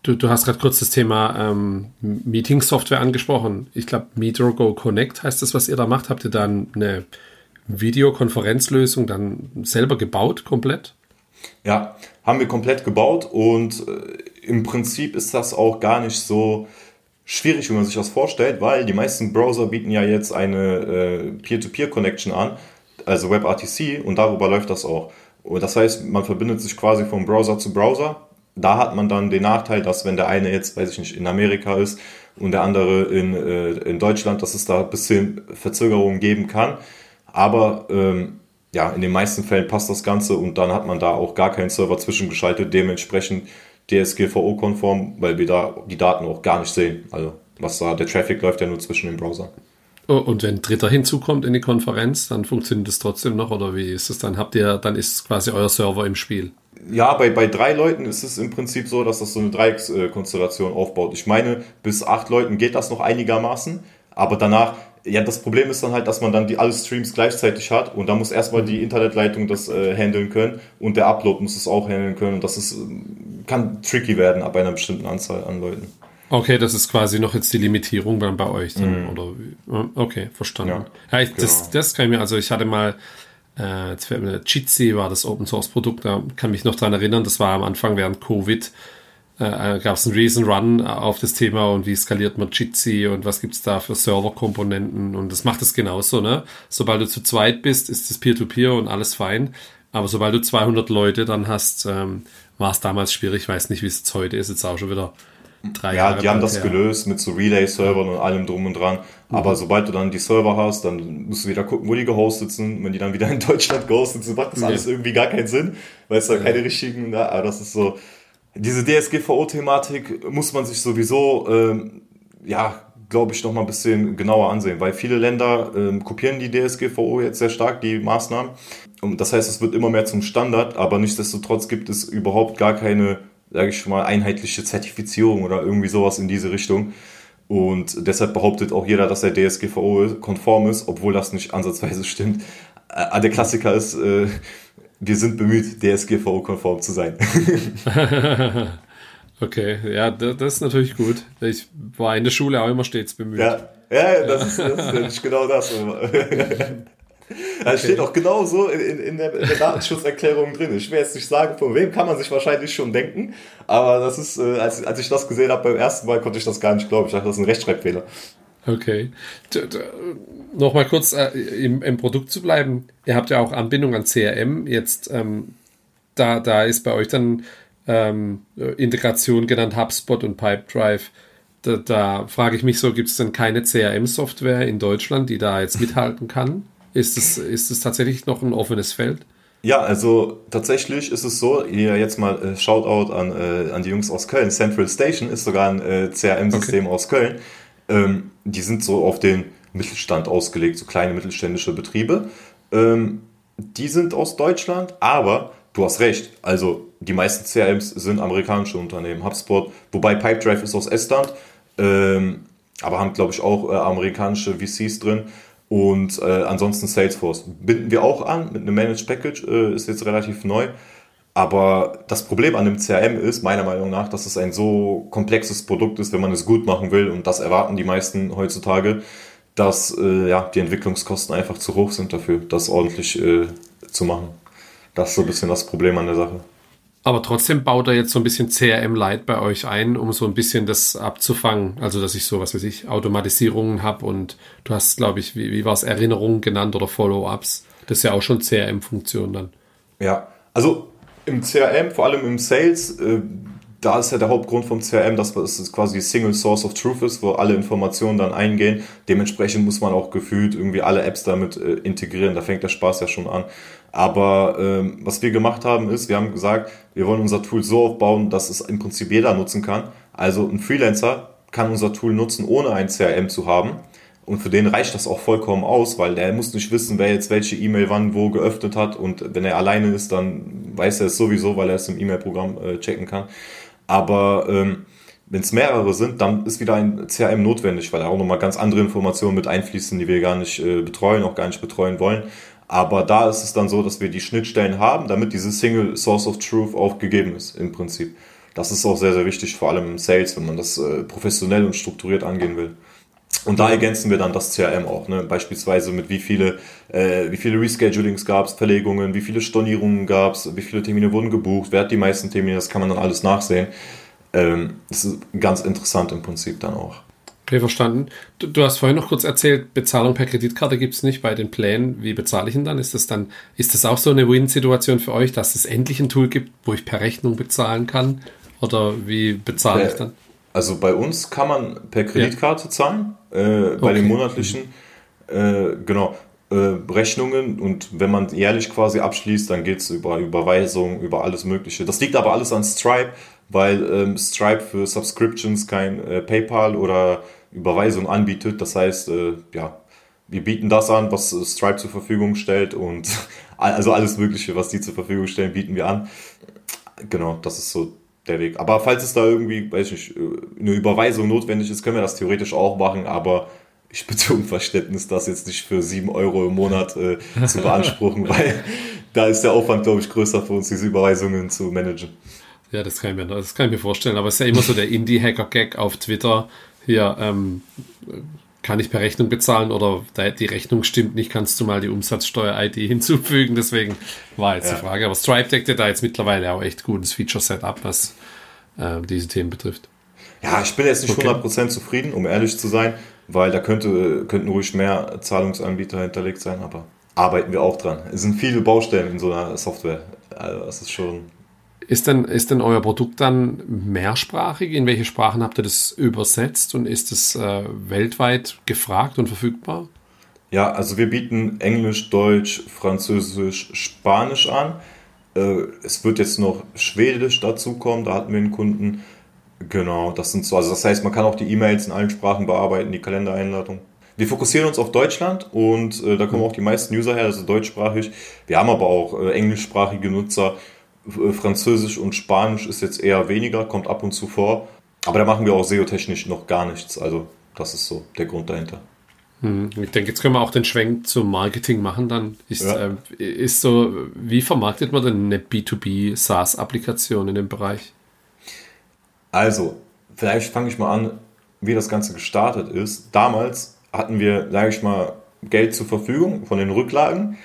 Du, du hast gerade kurz das Thema ähm, Meeting-Software angesprochen. Ich glaube, MeetroGo Connect heißt das, was ihr da macht. Habt ihr dann eine Videokonferenzlösung dann selber gebaut, komplett? Ja, haben wir komplett gebaut und äh, im Prinzip ist das auch gar nicht so schwierig, wie man sich das vorstellt, weil die meisten Browser bieten ja jetzt eine äh, Peer-to-Peer-Connection an, also WebRTC, und darüber läuft das auch. Und das heißt, man verbindet sich quasi von Browser zu Browser. Da hat man dann den Nachteil, dass wenn der eine jetzt, weiß ich nicht, in Amerika ist und der andere in, äh, in Deutschland, dass es da ein bisschen Verzögerungen geben kann. Aber ähm, ja, in den meisten Fällen passt das Ganze und dann hat man da auch gar keinen Server zwischengeschaltet. Dementsprechend DSGVO-konform, weil wir da die Daten auch gar nicht sehen. Also was da, der Traffic läuft ja nur zwischen den Browser. Oh, und wenn ein Dritter hinzukommt in die Konferenz, dann funktioniert das trotzdem noch oder wie ist es dann? Habt ihr, dann ist quasi euer Server im Spiel? Ja, bei, bei drei Leuten ist es im Prinzip so, dass das so eine Dreieckskonstellation aufbaut. Ich meine, bis acht Leuten geht das noch einigermaßen, aber danach ja, das Problem ist dann halt, dass man dann die alle Streams gleichzeitig hat und da muss erstmal die Internetleitung das äh, handeln können und der Upload muss es auch handeln können und das ist, kann tricky werden ab einer bestimmten Anzahl an Leuten. Okay, das ist quasi noch jetzt die Limitierung dann bei euch. Dann, mhm. oder, okay, verstanden. Ja, ja ich, genau. das, das kann ich mir, also ich hatte mal, äh, Jitsi war das Open Source Produkt, da kann mich noch dran erinnern, das war am Anfang während Covid äh, gab es einen Reason Run auf das Thema und wie skaliert man Jitsi und was gibt's da für Serverkomponenten und das macht es genauso, ne? Sobald du zu zweit bist, ist das Peer-to-Peer -Peer und alles fein. Aber sobald du 200 Leute dann hast, ähm, war es damals schwierig. Ich weiß nicht, wie es jetzt heute ist. Jetzt auch schon wieder drei ja, Jahre. Ja, die haben das her. gelöst mit so Relay-Servern und allem drum und dran. Mhm. Aber sobald du dann die Server hast, dann musst du wieder gucken, wo die gehostet sind. Wenn die dann wieder in Deutschland gehostet sind, macht das ja. alles irgendwie gar keinen Sinn, weil es da keine richtigen, na, aber das ist so, diese DSGVO-Thematik muss man sich sowieso, ähm, ja, glaube ich, noch mal ein bisschen genauer ansehen, weil viele Länder ähm, kopieren die DSGVO jetzt sehr stark, die Maßnahmen. Und das heißt, es wird immer mehr zum Standard, aber nichtsdestotrotz gibt es überhaupt gar keine, sage ich schon mal, einheitliche Zertifizierung oder irgendwie sowas in diese Richtung. Und deshalb behauptet auch jeder, dass der DSGVO konform ist, obwohl das nicht ansatzweise stimmt. Äh, der Klassiker ist, äh, wir sind bemüht, DSGVO-konform zu sein. [LAUGHS] okay, ja, das ist natürlich gut. Ich war in der Schule auch immer stets bemüht. Ja, ja das, ist, das ist genau das. [LAUGHS] [LAUGHS] Da okay. steht auch genau so in, in, der, in, der, Datenschutzerklärung drin. Ich will jetzt nicht sagen, von wem kann man sich wahrscheinlich schon denken, aber das ist, äh, als, als ich das gesehen habe beim ersten Mal, konnte ich das gar nicht glauben. Ich dachte, das ist ein Rechtschreibfehler. Okay. Nochmal kurz äh, im, im, Produkt zu bleiben. Ihr habt ja auch Anbindung an CRM. Jetzt, ähm, da, da ist bei euch dann ähm, Integration genannt, HubSpot und Pipedrive. Da, da frage ich mich so, gibt es denn keine CRM-Software in Deutschland, die da jetzt mithalten kann? Ist es, ist es tatsächlich noch ein offenes Feld? Ja, also tatsächlich ist es so, hier jetzt mal äh, Shoutout an, äh, an die Jungs aus Köln. Central Station ist sogar ein äh, CRM-System okay. aus Köln. Ähm, die sind so auf den Mittelstand ausgelegt, so kleine mittelständische Betriebe. Ähm, die sind aus Deutschland, aber du hast recht. Also die meisten CRMs sind amerikanische Unternehmen. HubSpot, wobei Pipedrive ist aus Estland, ähm, aber haben, glaube ich, auch äh, amerikanische VCs drin. Und äh, ansonsten Salesforce binden wir auch an mit einem Managed Package, äh, ist jetzt relativ neu. Aber das Problem an dem CRM ist, meiner Meinung nach, dass es ein so komplexes Produkt ist, wenn man es gut machen will. Und das erwarten die meisten heutzutage, dass äh, ja, die Entwicklungskosten einfach zu hoch sind dafür, das ordentlich äh, zu machen. Das ist so ein bisschen das Problem an der Sache. Aber trotzdem baut er jetzt so ein bisschen CRM Light bei euch ein, um so ein bisschen das abzufangen. Also, dass ich so, was weiß ich, Automatisierungen habe und du hast, glaube ich, wie, wie war es, Erinnerungen genannt oder Follow-ups. Das ist ja auch schon CRM-Funktion dann. Ja, also im CRM, vor allem im Sales, äh, da ist ja der Hauptgrund vom CRM, dass es quasi Single Source of Truth ist, wo alle Informationen dann eingehen. Dementsprechend muss man auch gefühlt irgendwie alle Apps damit äh, integrieren. Da fängt der Spaß ja schon an. Aber ähm, was wir gemacht haben, ist, wir haben gesagt, wir wollen unser Tool so aufbauen, dass es im Prinzip jeder nutzen kann. Also ein Freelancer kann unser Tool nutzen, ohne ein CRM zu haben. Und für den reicht das auch vollkommen aus, weil der muss nicht wissen, wer jetzt welche E-Mail wann wo geöffnet hat. Und wenn er alleine ist, dann weiß er es sowieso, weil er es im E-Mail-Programm äh, checken kann. Aber ähm, wenn es mehrere sind, dann ist wieder ein CRM notwendig, weil da auch nochmal ganz andere Informationen mit einfließen, die wir gar nicht äh, betreuen, auch gar nicht betreuen wollen. Aber da ist es dann so, dass wir die Schnittstellen haben, damit diese Single Source of Truth auch gegeben ist, im Prinzip. Das ist auch sehr, sehr wichtig, vor allem im Sales, wenn man das äh, professionell und strukturiert angehen will. Und da ergänzen wir dann das CRM auch, ne? beispielsweise mit wie viele, äh, wie viele Reschedulings gab es, Verlegungen, wie viele Stornierungen gab es, wie viele Termine wurden gebucht, wer hat die meisten Termine, das kann man dann alles nachsehen. Ähm, das ist ganz interessant im Prinzip dann auch. Okay, verstanden. Du, du hast vorhin noch kurz erzählt, Bezahlung per Kreditkarte gibt es nicht bei den Plänen. Wie bezahle ich denn dann? Ist das dann, ist das auch so eine Win-Situation für euch, dass es endlich ein Tool gibt, wo ich per Rechnung bezahlen kann? Oder wie bezahle äh, ich dann? Also bei uns kann man per Kreditkarte ja. zahlen, äh, bei okay. den monatlichen, äh, genau, äh, Rechnungen und wenn man jährlich quasi abschließt, dann geht es über Überweisung, über alles Mögliche. Das liegt aber alles an Stripe, weil ähm, Stripe für Subscriptions kein äh, PayPal oder Überweisung anbietet. Das heißt, äh, ja, wir bieten das an, was Stripe zur Verfügung stellt und [LAUGHS] also alles Mögliche, was die zur Verfügung stellen, bieten wir an. Genau, das ist so der Weg. Aber falls es da irgendwie, weiß ich nicht, eine Überweisung notwendig ist, können wir das theoretisch auch machen, aber ich bitte um Verständnis, das jetzt nicht für 7 Euro im Monat äh, zu beanspruchen, [LAUGHS] weil da ist der Aufwand, glaube ich, größer für uns, diese Überweisungen zu managen. Ja, das kann ich mir, das kann ich mir vorstellen. Aber es ist ja immer so der Indie-Hacker-Gag auf Twitter. Hier, ähm, kann ich per Rechnung bezahlen oder die Rechnung stimmt nicht, kannst du mal die Umsatzsteuer-ID [LAUGHS] hinzufügen. Deswegen war jetzt ja. die Frage. Aber Stripe deckt ja da jetzt mittlerweile auch echt gutes Feature-Set ab, was äh, diese Themen betrifft. Ja, ich bin jetzt nicht okay. 100% zufrieden, um ehrlich zu sein, weil da könnte, könnten ruhig mehr Zahlungsanbieter hinterlegt sein, aber arbeiten wir auch dran. Es sind viele Baustellen in so einer Software. Also das ist schon ist denn, ist denn euer Produkt dann mehrsprachig? In welche Sprachen habt ihr das übersetzt und ist es äh, weltweit gefragt und verfügbar? Ja, also wir bieten Englisch, Deutsch, Französisch, Spanisch an. Äh, es wird jetzt noch Schwedisch dazukommen, da hatten wir einen Kunden. Genau, das sind so, also das heißt, man kann auch die E-Mails in allen Sprachen bearbeiten, die Kalendereinladung. Wir fokussieren uns auf Deutschland und äh, da kommen auch die meisten User her, also deutschsprachig. Wir haben aber auch äh, englischsprachige Nutzer. Äh, Französisch und Spanisch ist jetzt eher weniger, kommt ab und zu vor. Aber da machen wir auch SEO-technisch noch gar nichts. Also das ist so der Grund dahinter. Hm, ich denke, jetzt können wir auch den Schwenk zum Marketing machen. Dann ist, ja. äh, ist so, wie vermarktet man denn eine B2B SaaS-Applikation in dem Bereich? Also, vielleicht fange ich mal an, wie das Ganze gestartet ist. Damals hatten wir, sage ich mal, Geld zur Verfügung von den Rücklagen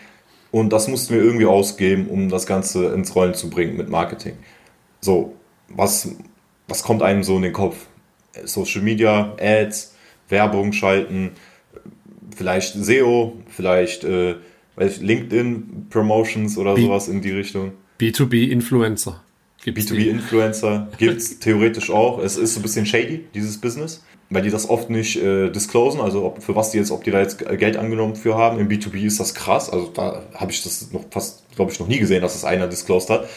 und das mussten wir irgendwie ausgeben, um das Ganze ins Rollen zu bringen mit Marketing. So, was, was kommt einem so in den Kopf? Social Media, Ads, Werbung schalten, vielleicht SEO, vielleicht äh, LinkedIn Promotions oder B sowas in die Richtung. B2B-Influencer. B2B-Influencer gibt es theoretisch auch. Es ist so ein bisschen shady, dieses Business weil die das oft nicht äh, disclosen, also ob, für was die jetzt, ob die da jetzt Geld angenommen für haben. Im B2B ist das krass, also da habe ich das noch fast, glaube ich, noch nie gesehen, dass das einer disclosed hat.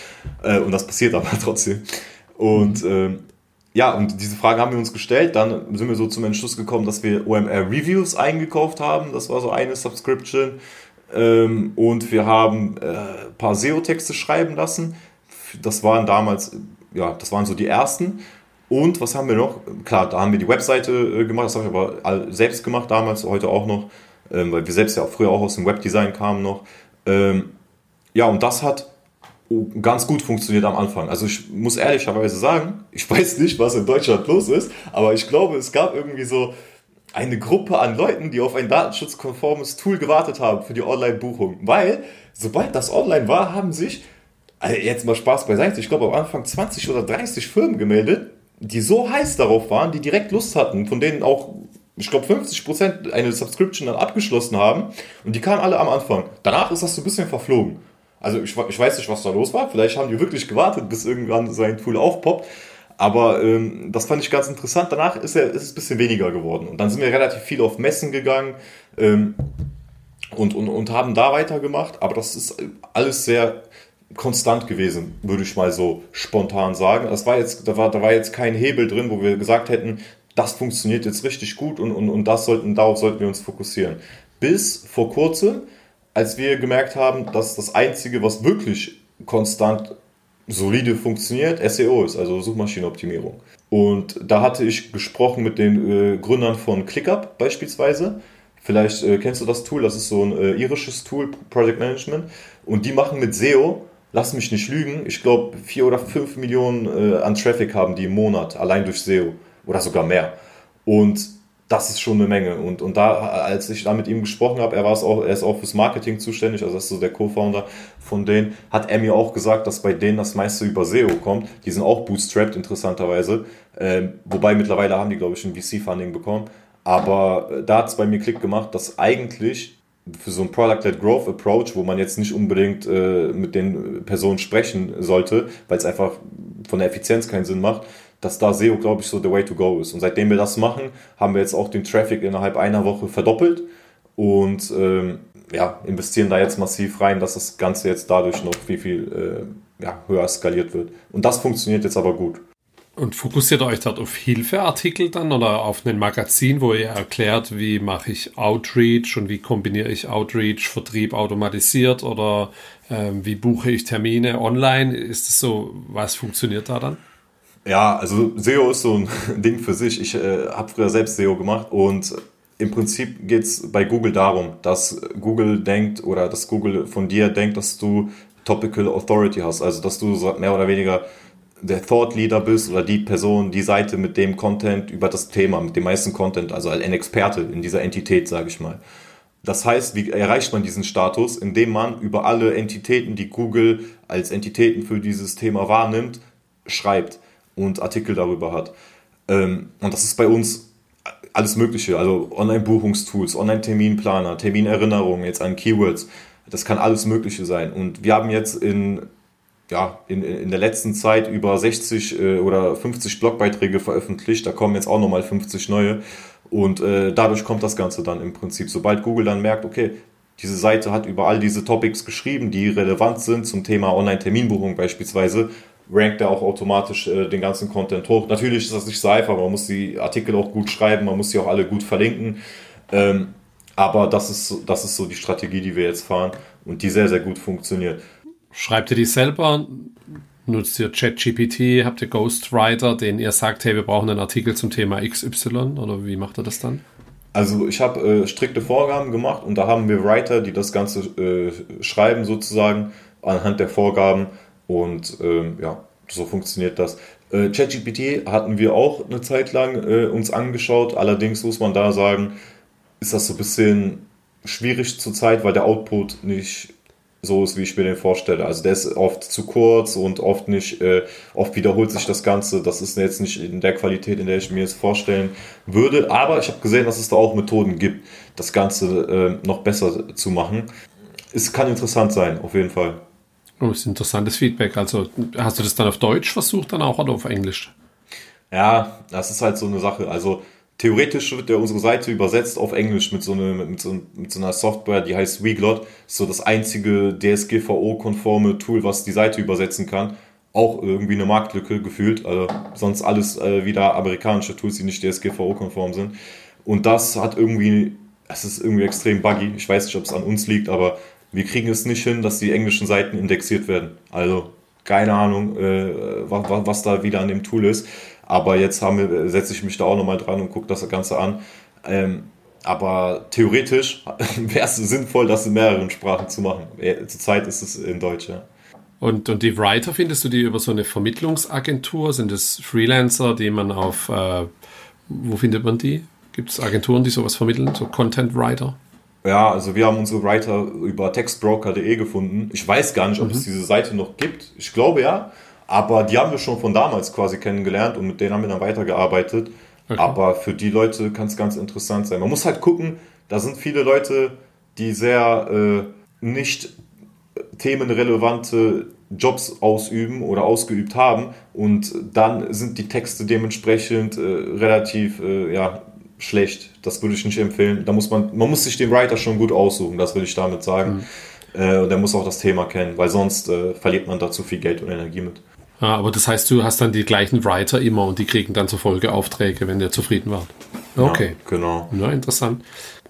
Äh, und das passiert [LAUGHS] aber trotzdem. Und äh, ja, und diese Frage haben wir uns gestellt. Dann sind wir so zum Entschluss gekommen, dass wir OMR Reviews eingekauft haben. Das war so eine Subscription. Ähm, und wir haben äh, ein paar SEO-Texte schreiben lassen. Das waren damals, ja, das waren so die ersten. Und was haben wir noch? Klar, da haben wir die Webseite äh, gemacht, das habe ich aber selbst gemacht damals, heute auch noch, ähm, weil wir selbst ja auch früher auch aus dem Webdesign kamen noch. Ähm, ja, und das hat ganz gut funktioniert am Anfang. Also ich muss ehrlicherweise sagen, [LAUGHS] ich weiß nicht, was in Deutschland los ist, aber ich glaube, es gab irgendwie so eine Gruppe an Leuten, die auf ein datenschutzkonformes Tool gewartet haben für die Online-Buchung. Weil, sobald das online war, haben sich, also jetzt mal Spaß beiseite, ich glaube am Anfang 20 oder 30 Firmen gemeldet, die so heiß darauf waren, die direkt Lust hatten, von denen auch, ich glaube, 50% eine Subscription dann abgeschlossen haben. Und die kamen alle am Anfang. Danach ist das so ein bisschen verflogen. Also ich, ich weiß nicht, was da los war. Vielleicht haben die wirklich gewartet, bis irgendwann sein Tool aufpoppt. Aber ähm, das fand ich ganz interessant. Danach ist, er, ist es ein bisschen weniger geworden. Und dann sind wir relativ viel auf Messen gegangen ähm, und, und, und haben da weitergemacht. Aber das ist alles sehr konstant gewesen, würde ich mal so spontan sagen. Das war jetzt, da, war, da war jetzt kein Hebel drin, wo wir gesagt hätten, das funktioniert jetzt richtig gut und, und, und das sollten, darauf sollten wir uns fokussieren. Bis vor kurzem, als wir gemerkt haben, dass das Einzige, was wirklich konstant solide funktioniert, SEO ist, also Suchmaschinenoptimierung. Und da hatte ich gesprochen mit den äh, Gründern von ClickUp beispielsweise. Vielleicht äh, kennst du das Tool, das ist so ein äh, irisches Tool, Project Management. Und die machen mit SEO, lass mich nicht lügen, ich glaube vier oder fünf Millionen äh, an Traffic haben die im Monat, allein durch SEO. Oder sogar mehr. Und das ist schon eine Menge. Und, und da, als ich da mit ihm gesprochen habe, er auch, er ist auch fürs Marketing zuständig, also das ist so der Co-Founder von denen, hat er mir auch gesagt, dass bei denen das meiste über SEO kommt. Die sind auch bootstrapped, interessanterweise. Ähm, wobei mittlerweile haben die, glaube ich, ein VC-Funding bekommen. Aber äh, da hat es bei mir Klick gemacht, dass eigentlich für so ein Product-led Growth Approach, wo man jetzt nicht unbedingt äh, mit den Personen sprechen sollte, weil es einfach von der Effizienz keinen Sinn macht, dass da SEO, glaube ich, so the way to go ist. Und seitdem wir das machen, haben wir jetzt auch den Traffic innerhalb einer Woche verdoppelt und ähm, ja, investieren da jetzt massiv rein, dass das Ganze jetzt dadurch noch viel, viel äh, ja, höher skaliert wird. Und das funktioniert jetzt aber gut. Und fokussiert euch dort auf Hilfeartikel dann oder auf ein Magazin, wo ihr erklärt, wie mache ich Outreach und wie kombiniere ich Outreach, Vertrieb automatisiert oder ähm, wie buche ich Termine online? Ist es so, was funktioniert da dann? Ja, also SEO ist so ein [LAUGHS] Ding für sich. Ich äh, habe früher selbst SEO gemacht und im Prinzip geht es bei Google darum, dass Google denkt oder dass Google von dir denkt, dass du Topical Authority hast, also dass du mehr oder weniger der Thought Leader bist oder die Person, die Seite mit dem Content über das Thema, mit dem meisten Content, also ein Experte in dieser Entität, sage ich mal. Das heißt, wie erreicht man diesen Status, indem man über alle Entitäten, die Google als Entitäten für dieses Thema wahrnimmt, schreibt und Artikel darüber hat. Ähm, und das ist bei uns alles Mögliche, also Online-Buchungstools, Online-Terminplaner, Terminerinnerungen jetzt an Keywords. Das kann alles Mögliche sein. Und wir haben jetzt in, ja, in, in der letzten Zeit über 60 äh, oder 50 Blogbeiträge veröffentlicht. Da kommen jetzt auch nochmal 50 neue. Und äh, dadurch kommt das Ganze dann im Prinzip. Sobald Google dann merkt, okay, diese Seite hat über all diese Topics geschrieben, die relevant sind zum Thema Online-Terminbuchung beispielsweise, rankt er auch automatisch äh, den ganzen Content hoch. Natürlich ist das nicht so einfach, man muss die Artikel auch gut schreiben, man muss sie auch alle gut verlinken. Ähm, aber das ist, das ist so die Strategie, die wir jetzt fahren und die sehr, sehr gut funktioniert. Schreibt ihr die selber? Nutzt ihr ChatGPT? Habt ihr Ghostwriter, den ihr sagt, hey, wir brauchen einen Artikel zum Thema XY? Oder wie macht ihr das dann? Also ich habe äh, strikte Vorgaben gemacht und da haben wir Writer, die das Ganze äh, schreiben sozusagen anhand der Vorgaben und ähm, ja, so funktioniert das. Äh, ChatGPT hatten wir auch eine Zeit lang äh, uns angeschaut. Allerdings muss man da sagen, ist das so ein bisschen schwierig zurzeit, weil der Output nicht so ist, wie ich mir den vorstelle. Also der ist oft zu kurz und oft nicht, äh, oft wiederholt sich das Ganze. Das ist jetzt nicht in der Qualität, in der ich mir es vorstellen würde. Aber ich habe gesehen, dass es da auch Methoden gibt, das Ganze äh, noch besser zu machen. Es kann interessant sein, auf jeden Fall. Oh, ist interessantes Feedback. Also hast du das dann auf Deutsch versucht dann auch oder auf Englisch? Ja, das ist halt so eine Sache. Also theoretisch wird ja unsere Seite übersetzt auf Englisch mit so, eine, mit so, mit so einer Software, die heißt Weglot. So das einzige DSGVO-konforme Tool, was die Seite übersetzen kann. Auch irgendwie eine Marktlücke gefühlt. Also sonst alles äh, wieder amerikanische Tools, die nicht DSGVO-konform sind. Und das hat irgendwie, es ist irgendwie extrem buggy. Ich weiß nicht, ob es an uns liegt, aber wir kriegen es nicht hin, dass die englischen Seiten indexiert werden. Also keine Ahnung, äh, was, was, da wieder an dem Tool ist. Aber jetzt wir, setze ich mich da auch nochmal dran und gucke das Ganze an. Ähm, aber theoretisch [LAUGHS] wäre es sinnvoll, das in mehreren Sprachen zu machen. Zurzeit ist es in Deutsch, ja. Und, und die Writer findest du die über so eine Vermittlungsagentur? Sind es Freelancer, die man auf, äh, wo findet man die? Gibt es Agenturen, die sowas vermitteln, so Content Writer? Ja, also wir haben unsere Writer über textbroker.de gefunden. Ich weiß gar nicht, ob mhm. es diese Seite noch gibt. Ich glaube ja, aber die haben wir schon von damals quasi kennengelernt und mit denen haben wir dann weitergearbeitet. Okay. Aber für die Leute kann es ganz interessant sein. Man muss halt gucken, da sind viele Leute, die sehr äh, nicht themenrelevante Jobs ausüben oder ausgeübt haben und dann sind die Texte dementsprechend äh, relativ äh, ja, schlecht. Das würde ich nicht empfehlen. Da muss man, man muss sich den Writer schon gut aussuchen, das will ich damit sagen. Mhm. Äh, und der muss auch das Thema kennen, weil sonst äh, verliert man da zu viel Geld und Energie mit. Ja, aber das heißt, du hast dann die gleichen Writer immer und die kriegen dann zur Folge Aufträge, wenn der zufrieden war. Okay. Ja, genau. Ja, interessant.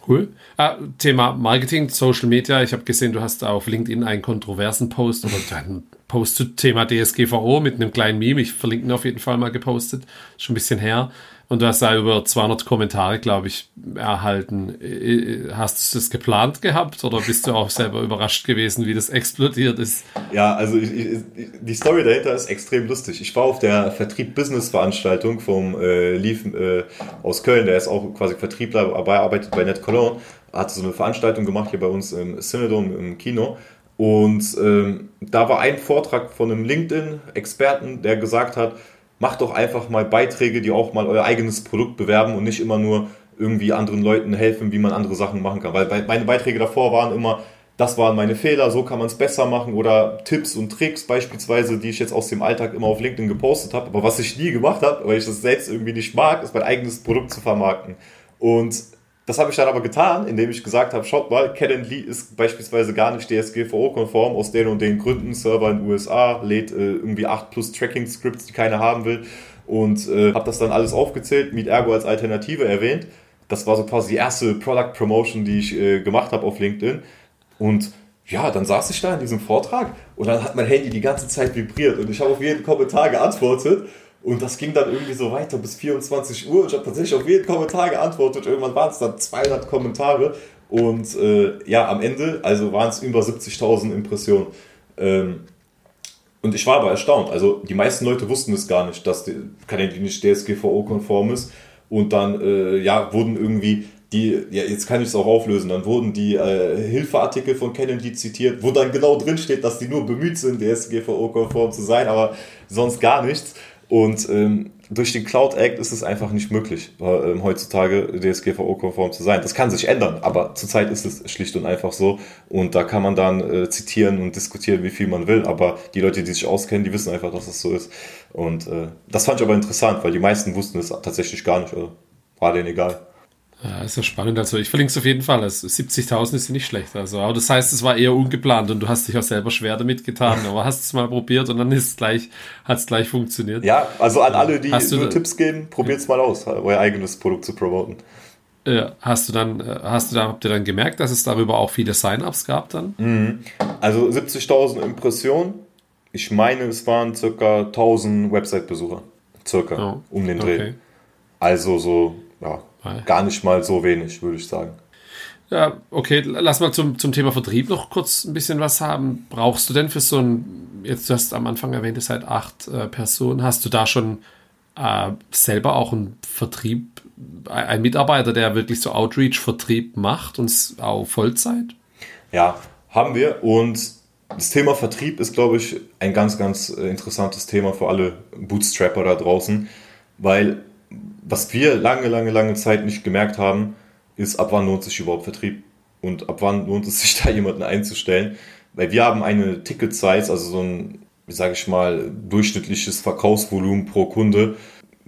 Cool. Ah, Thema Marketing, Social Media. Ich habe gesehen, du hast auf LinkedIn einen kontroversen Post oder einen Post zu Thema DSGVO mit einem kleinen Meme. Ich verlinke ihn auf jeden Fall mal gepostet. Schon ein bisschen her. Und du hast da über 200 Kommentare, glaube ich, erhalten. Hast du das geplant gehabt oder bist du auch selber überrascht gewesen, wie das explodiert ist? Ja, also ich, ich, die Story dahinter ist extrem lustig. Ich war auf der Vertrieb-Business-Veranstaltung vom äh, Lief äh, aus Köln, der ist auch quasi Vertriebler, aber arbeitet bei Net Cologne, hat so eine Veranstaltung gemacht hier bei uns im Cinedom im Kino. Und ähm, da war ein Vortrag von einem LinkedIn-Experten, der gesagt hat, macht doch einfach mal Beiträge, die auch mal euer eigenes Produkt bewerben und nicht immer nur irgendwie anderen Leuten helfen, wie man andere Sachen machen kann. Weil meine Beiträge davor waren immer, das waren meine Fehler, so kann man es besser machen oder Tipps und Tricks beispielsweise, die ich jetzt aus dem Alltag immer auf LinkedIn gepostet habe. Aber was ich nie gemacht habe, weil ich das selbst irgendwie nicht mag, ist mein eigenes Produkt zu vermarkten. Und das habe ich dann aber getan, indem ich gesagt habe, schaut mal, Calendly ist beispielsweise gar nicht DSGVO-konform aus den und den Gründen. Server in den USA lädt äh, irgendwie 8 plus Tracking-Scripts, die keiner haben will. Und äh, habe das dann alles aufgezählt, Meet Ergo als Alternative erwähnt. Das war so quasi die erste Product Promotion, die ich äh, gemacht habe auf LinkedIn. Und ja, dann saß ich da in diesem Vortrag und dann hat mein Handy die ganze Zeit vibriert und ich habe auf jeden Kommentar geantwortet und das ging dann irgendwie so weiter bis 24 Uhr. Ich habe tatsächlich auf jeden Kommentar geantwortet. Irgendwann waren es dann 200 Kommentare. Und äh, ja, am Ende, also waren es über 70.000 Impressionen. Ähm, und ich war aber erstaunt. Also die meisten Leute wussten es gar nicht, dass die Kanäle nicht DSGVO-konform ist. Und dann, äh, ja, wurden irgendwie die, ja, jetzt kann ich es auch auflösen, dann wurden die äh, Hilfeartikel von Kennedy zitiert, wo dann genau drin steht, dass die nur bemüht sind, DSGVO-konform zu sein, aber sonst gar nichts. Und ähm, durch den Cloud Act ist es einfach nicht möglich, äh, heutzutage DSGVO-konform zu sein. Das kann sich ändern, aber zurzeit ist es schlicht und einfach so. Und da kann man dann äh, zitieren und diskutieren, wie viel man will. Aber die Leute, die sich auskennen, die wissen einfach, dass es so ist. Und äh, das fand ich aber interessant, weil die meisten wussten es tatsächlich gar nicht. Oder war denen egal. Ja, ist ja spannend. Also ich verlinke es auf jeden Fall. Also 70.000 ist ja nicht schlecht. Also, aber das heißt, es war eher ungeplant und du hast dich auch selber schwer damit getan. [LAUGHS] Aber hast es mal probiert und dann ist es gleich, hat es gleich funktioniert. Ja, also an alle, die hast nur Tipps geben, probiert es mal aus, euer eigenes Produkt zu promoten. Ja, hast du dann, hast du dann, habt ihr dann gemerkt, dass es darüber auch viele Sign-ups gab dann? Mhm. Also 70.000 Impressionen. Ich meine, es waren circa 1000 Website-Besucher. Circa, oh, um den Dreh. Okay. Also so, ja, Gar nicht mal so wenig, würde ich sagen. Ja, okay, lass mal zum, zum Thema Vertrieb noch kurz ein bisschen was haben. Brauchst du denn für so ein, jetzt du hast am Anfang erwähnt, es seid acht äh, Personen, hast du da schon äh, selber auch einen Vertrieb, ein Mitarbeiter, der wirklich so Outreach-Vertrieb macht und auch Vollzeit? Ja, haben wir und das Thema Vertrieb ist, glaube ich, ein ganz, ganz äh, interessantes Thema für alle Bootstrapper da draußen, weil was wir lange, lange, lange Zeit nicht gemerkt haben, ist, ab wann lohnt sich überhaupt Vertrieb und ab wann lohnt es [LAUGHS] sich da jemanden einzustellen. Weil wir haben eine Ticket-Size, also so ein, wie sage ich mal, durchschnittliches Verkaufsvolumen pro Kunde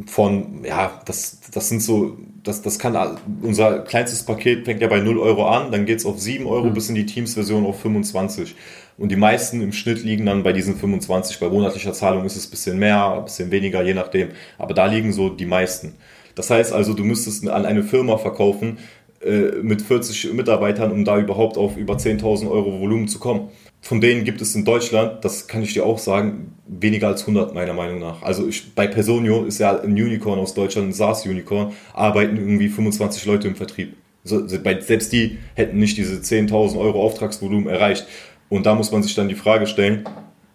von, ja, das, das sind so, das, das kann, unser kleinstes Paket fängt ja bei 0 Euro an, dann geht es auf 7 Euro mhm. bis in die Teams-Version auf 25. Und die meisten im Schnitt liegen dann bei diesen 25. Bei monatlicher Zahlung ist es ein bisschen mehr, ein bisschen weniger, je nachdem. Aber da liegen so die meisten. Das heißt also, du müsstest an eine Firma verkaufen äh, mit 40 Mitarbeitern, um da überhaupt auf über 10.000 Euro Volumen zu kommen. Von denen gibt es in Deutschland, das kann ich dir auch sagen, weniger als 100 meiner Meinung nach. Also ich, bei Personio ist ja ein Unicorn aus Deutschland, ein SaaS-Unicorn, arbeiten irgendwie 25 Leute im Vertrieb. So, selbst die hätten nicht diese 10.000 Euro Auftragsvolumen erreicht. Und da muss man sich dann die Frage stellen,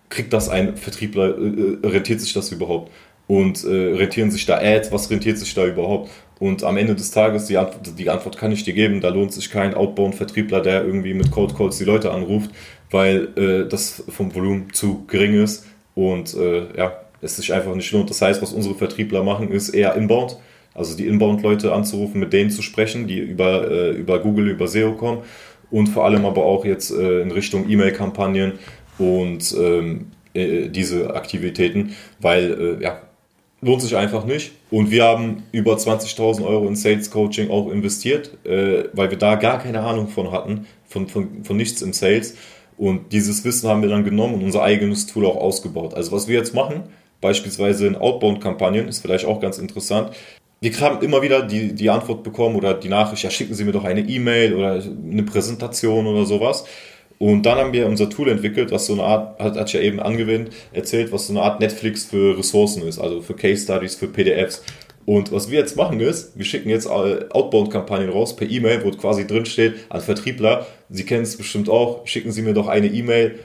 kriegt das ein Vertriebler, äh, äh, rentiert sich das überhaupt? Und äh, rentieren sich da Ads, was rentiert sich da überhaupt? Und am Ende des Tages, die Antwort, die Antwort kann ich dir geben, da lohnt sich kein Outbound-Vertriebler, der irgendwie mit Cold Calls die Leute anruft, weil äh, das vom Volumen zu gering ist und äh, ja, es sich einfach nicht lohnt. Das heißt, was unsere Vertriebler machen, ist eher Inbound, also die Inbound-Leute anzurufen, mit denen zu sprechen, die über, äh, über Google, über SEO kommen und vor allem aber auch jetzt äh, in Richtung E-Mail-Kampagnen und ähm, äh, diese Aktivitäten, weil äh, ja, lohnt sich einfach nicht. Und wir haben über 20.000 Euro in Sales Coaching auch investiert, äh, weil wir da gar keine Ahnung von hatten, von, von, von nichts im Sales. Und dieses Wissen haben wir dann genommen und unser eigenes Tool auch ausgebaut. Also was wir jetzt machen, beispielsweise in Outbound-Kampagnen, ist vielleicht auch ganz interessant. Wir haben immer wieder die, die Antwort bekommen oder die Nachricht, ja, schicken Sie mir doch eine E-Mail oder eine Präsentation oder sowas. Und dann haben wir unser Tool entwickelt, was so eine Art, hat, hat ja eben angewendet, erzählt, was so eine Art Netflix für Ressourcen ist, also für Case Studies, für PDFs. Und was wir jetzt machen ist, wir schicken jetzt Outbound-Kampagnen raus per E-Mail, wo quasi drin steht an Vertriebler, Sie kennen es bestimmt auch, schicken Sie mir doch eine E-Mail,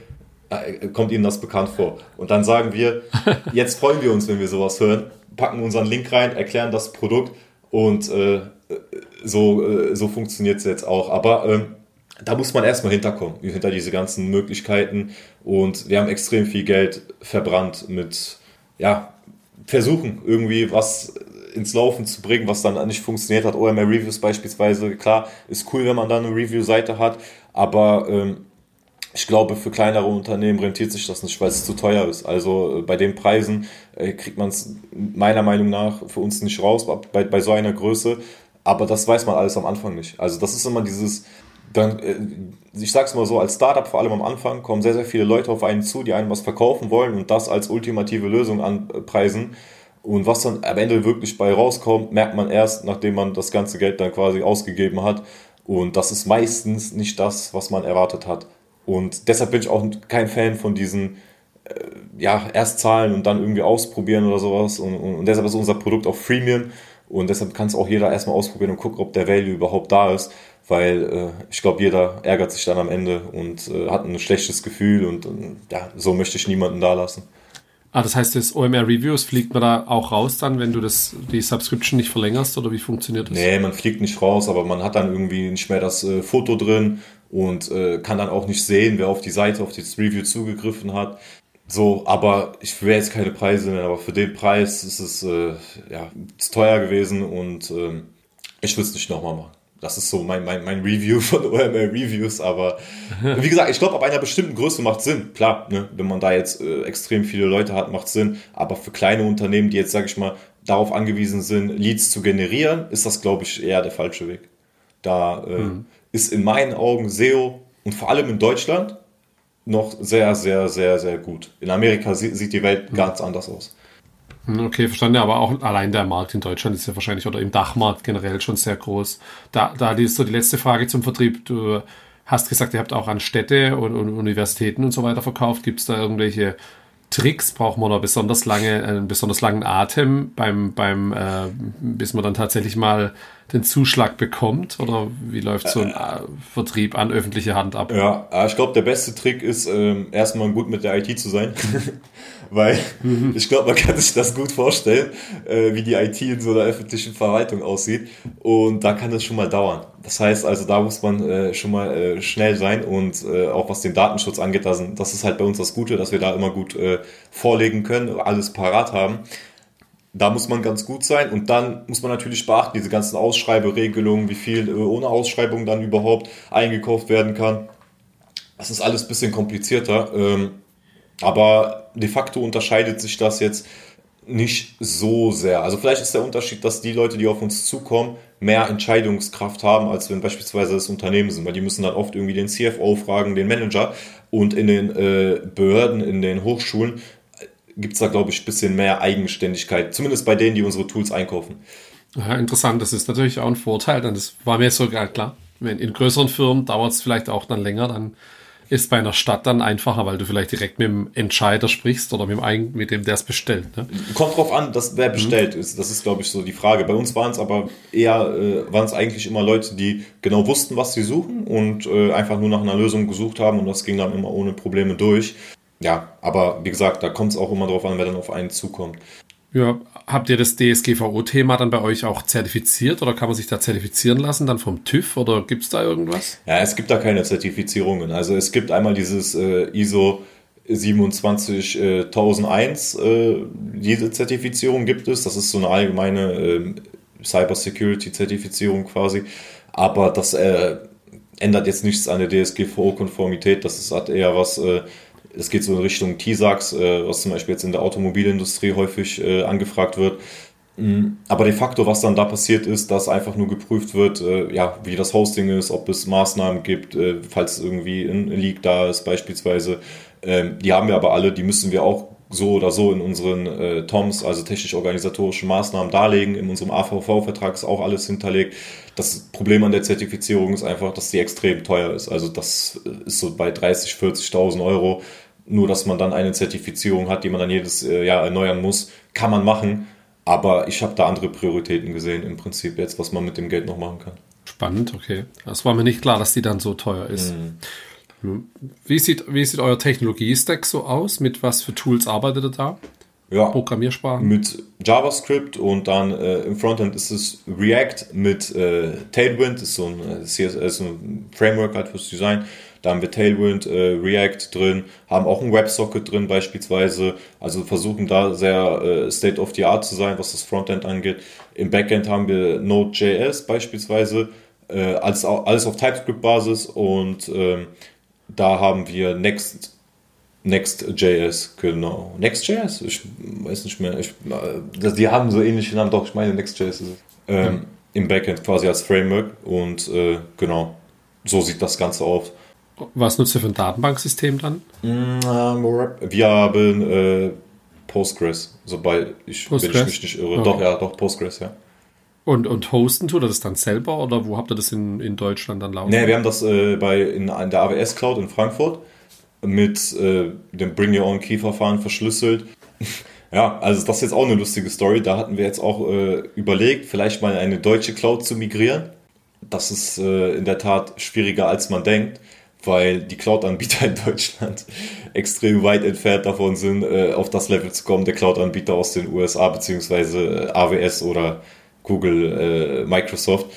äh, kommt Ihnen das bekannt vor? Und dann sagen wir, [LAUGHS] jetzt freuen wir uns, wenn wir sowas hören, packen unseren Link rein, erklären das Produkt und äh, so, äh, so funktioniert es jetzt auch. Aber ähm, da muss man erstmal hinterkommen, hinter diese ganzen Möglichkeiten. Und wir haben extrem viel Geld verbrannt mit, ja, Versuchen, irgendwie was ins Laufen zu bringen, was dann nicht funktioniert hat. OMR Reviews beispielsweise, klar, ist cool, wenn man da eine Review-Seite hat, aber ähm, ich glaube, für kleinere Unternehmen rentiert sich das nicht, weil es zu teuer ist. Also äh, bei den Preisen äh, kriegt man es meiner Meinung nach für uns nicht raus, bei, bei so einer Größe. Aber das weiß man alles am Anfang nicht. Also das ist immer dieses, dann, äh, ich sag's mal so, als Startup, vor allem am Anfang, kommen sehr, sehr viele Leute auf einen zu, die einem was verkaufen wollen und das als ultimative Lösung anpreisen. Und was dann am Ende wirklich bei rauskommt, merkt man erst, nachdem man das ganze Geld dann quasi ausgegeben hat. Und das ist meistens nicht das, was man erwartet hat. Und deshalb bin ich auch kein Fan von diesen, äh, ja, erst zahlen und dann irgendwie ausprobieren oder sowas. Und, und, und deshalb ist unser Produkt auch Freemium. Und deshalb kann es auch jeder erstmal ausprobieren und gucken, ob der Value überhaupt da ist weil äh, ich glaube, jeder ärgert sich dann am Ende und äh, hat ein schlechtes Gefühl und, und ja, so möchte ich niemanden da lassen. Ah, das heißt, das OMR Reviews fliegt man da auch raus dann, wenn du das, die Subscription nicht verlängerst oder wie funktioniert das? Nee, man fliegt nicht raus, aber man hat dann irgendwie nicht mehr das äh, Foto drin und äh, kann dann auch nicht sehen, wer auf die Seite, auf das Review zugegriffen hat. So, aber ich will jetzt keine Preise nennen, aber für den Preis ist es äh, ja, zu teuer gewesen und äh, ich würde es nicht nochmal machen. Das ist so mein, mein, mein Review [LAUGHS] von OMR Reviews, aber [LAUGHS] wie gesagt, ich glaube, ab einer bestimmten Größe macht Sinn. Klar, ne, wenn man da jetzt äh, extrem viele Leute hat, macht Sinn. Aber für kleine Unternehmen, die jetzt, sage ich mal, darauf angewiesen sind, Leads zu generieren, ist das, glaube ich, eher der falsche Weg. Da äh, mhm. Ist in meinen Augen SEO und vor allem in Deutschland noch sehr, sehr, sehr, sehr gut. In Amerika sieht die Welt mhm. ganz anders aus. Hm, okay, verstanden. Aber auch allein der Markt in Deutschland ist ja wahrscheinlich oder im Dachmarkt generell schon sehr groß. Da, da ist so die letzte Frage zum Vertrieb. Du hast gesagt, ihr habt auch an Städte und, und Universitäten und so weiter verkauft. Gibt es da irgendwelche Tricks? Braucht man da besonders lange, einen besonders langen Atem beim, beim äh, bis man dann tatsächlich mal den Zuschlag bekommt? Oder wie läuft so ein äh, Vertrieb an öffentliche Hand ab? Ja, ich glaube, der beste Trick ist, ähm, erstmal gut mit der IT zu sein. [LAUGHS] Weil mhm. ich glaube, man kann sich das gut vorstellen, äh, wie die IT in so einer öffentlichen Verwaltung aussieht. Und da kann es schon mal dauern. Das heißt also, da muss man äh, schon mal äh, schnell sein und äh, auch was den Datenschutz angeht, das, das ist halt bei uns das Gute, dass wir da immer gut äh, vorlegen können, alles parat haben. Da muss man ganz gut sein und dann muss man natürlich beachten, diese ganzen Ausschreiberegelungen, wie viel äh, ohne Ausschreibung dann überhaupt eingekauft werden kann. Das ist alles ein bisschen komplizierter. Ähm, aber de facto unterscheidet sich das jetzt nicht so sehr. Also vielleicht ist der Unterschied, dass die Leute, die auf uns zukommen, mehr Entscheidungskraft haben, als wenn beispielsweise das Unternehmen sind, weil die müssen dann oft irgendwie den CFO fragen, den Manager und in den äh, Behörden, in den Hochschulen gibt es da, glaube ich, ein bisschen mehr Eigenständigkeit, zumindest bei denen, die unsere Tools einkaufen. Ja, interessant, das ist natürlich auch ein Vorteil, dann das war mir sogar klar. Wenn in größeren Firmen dauert es vielleicht auch dann länger, dann ist bei einer Stadt dann einfacher, weil du vielleicht direkt mit dem Entscheider sprichst oder mit dem, mit dem der es bestellt. Ne? Kommt drauf an, dass wer bestellt mhm. ist. Das ist, glaube ich, so die Frage. Bei uns waren es aber eher, äh, waren es eigentlich immer Leute, die genau wussten, was sie suchen und äh, einfach nur nach einer Lösung gesucht haben und das ging dann immer ohne Probleme durch. Ja, aber wie gesagt, da kommt es auch immer darauf an, wer dann auf einen zukommt. Ja, habt ihr das DSGVO-Thema dann bei euch auch zertifiziert oder kann man sich da zertifizieren lassen dann vom TÜV oder gibt es da irgendwas? Ja, es gibt da keine Zertifizierungen. Also es gibt einmal dieses äh, ISO 27001, äh, diese Zertifizierung gibt es. Das ist so eine allgemeine äh, Cybersecurity-Zertifizierung quasi. Aber das äh, ändert jetzt nichts an der DSGVO-Konformität. Das ist, hat eher was äh, es geht so in Richtung TISAX, äh, was zum Beispiel jetzt in der Automobilindustrie häufig äh, angefragt wird. Mm, aber de facto, was dann da passiert ist, dass einfach nur geprüft wird, äh, ja, wie das Hosting ist, ob es Maßnahmen gibt, falls irgendwie ein Leak da ist beispielsweise. Ähm, die haben wir aber alle, die müssen wir auch so oder so in unseren äh, TOMs, also technisch-organisatorischen Maßnahmen darlegen. In unserem AVV-Vertrag ist auch alles hinterlegt. Das Problem an der Zertifizierung ist einfach, dass sie extrem teuer ist. Also das ist so bei 30, 40.000 Euro nur, dass man dann eine Zertifizierung hat, die man dann jedes äh, Jahr erneuern muss, kann man machen. Aber ich habe da andere Prioritäten gesehen im Prinzip jetzt, was man mit dem Geld noch machen kann. Spannend, okay. Das war mir nicht klar, dass die dann so teuer ist. Mhm. Wie sieht, wie sieht euer Technologie-Stack so aus? Mit was für Tools arbeitet ihr da? Ja, Programmiersprachen? Mit JavaScript und dann äh, im Frontend ist es React mit äh, Tailwind, ist so ein, äh, CSS, ein Framework halt fürs Design. Da haben wir Tailwind, äh, React drin, haben auch ein WebSocket drin beispielsweise. Also versuchen da sehr äh, State of the Art zu sein, was das Frontend angeht. Im Backend haben wir Node.js beispielsweise, äh, alles, alles auf TypeScript-Basis und ähm, da haben wir Next Next.js, genau. Next.js? Ich weiß nicht mehr. Ich, äh, die haben so ähnliche Namen, doch, ich meine Next.js ist es. Ähm, ja. Im Backend quasi als Framework und äh, genau, so sieht das Ganze aus. Was nutzt ihr für ein Datenbanksystem dann? Mm, wir haben äh, Postgres, sobald ich, Postgres? wenn ich mich nicht irre. Okay. Doch, ja, doch, Postgres, ja. Und, und hosten tut er das dann selber oder wo habt ihr das in, in Deutschland dann laufen? Nee, wir haben das äh, bei, in, in der AWS Cloud in Frankfurt mit äh, dem Bring Your Own Key Verfahren verschlüsselt. [LAUGHS] ja, also das ist jetzt auch eine lustige Story. Da hatten wir jetzt auch äh, überlegt, vielleicht mal eine deutsche Cloud zu migrieren. Das ist äh, in der Tat schwieriger als man denkt weil die Cloud-Anbieter in Deutschland [LAUGHS] extrem weit entfernt davon sind, äh, auf das Level zu kommen, der Cloud-Anbieter aus den USA äh, AWS oder Google, äh, Microsoft.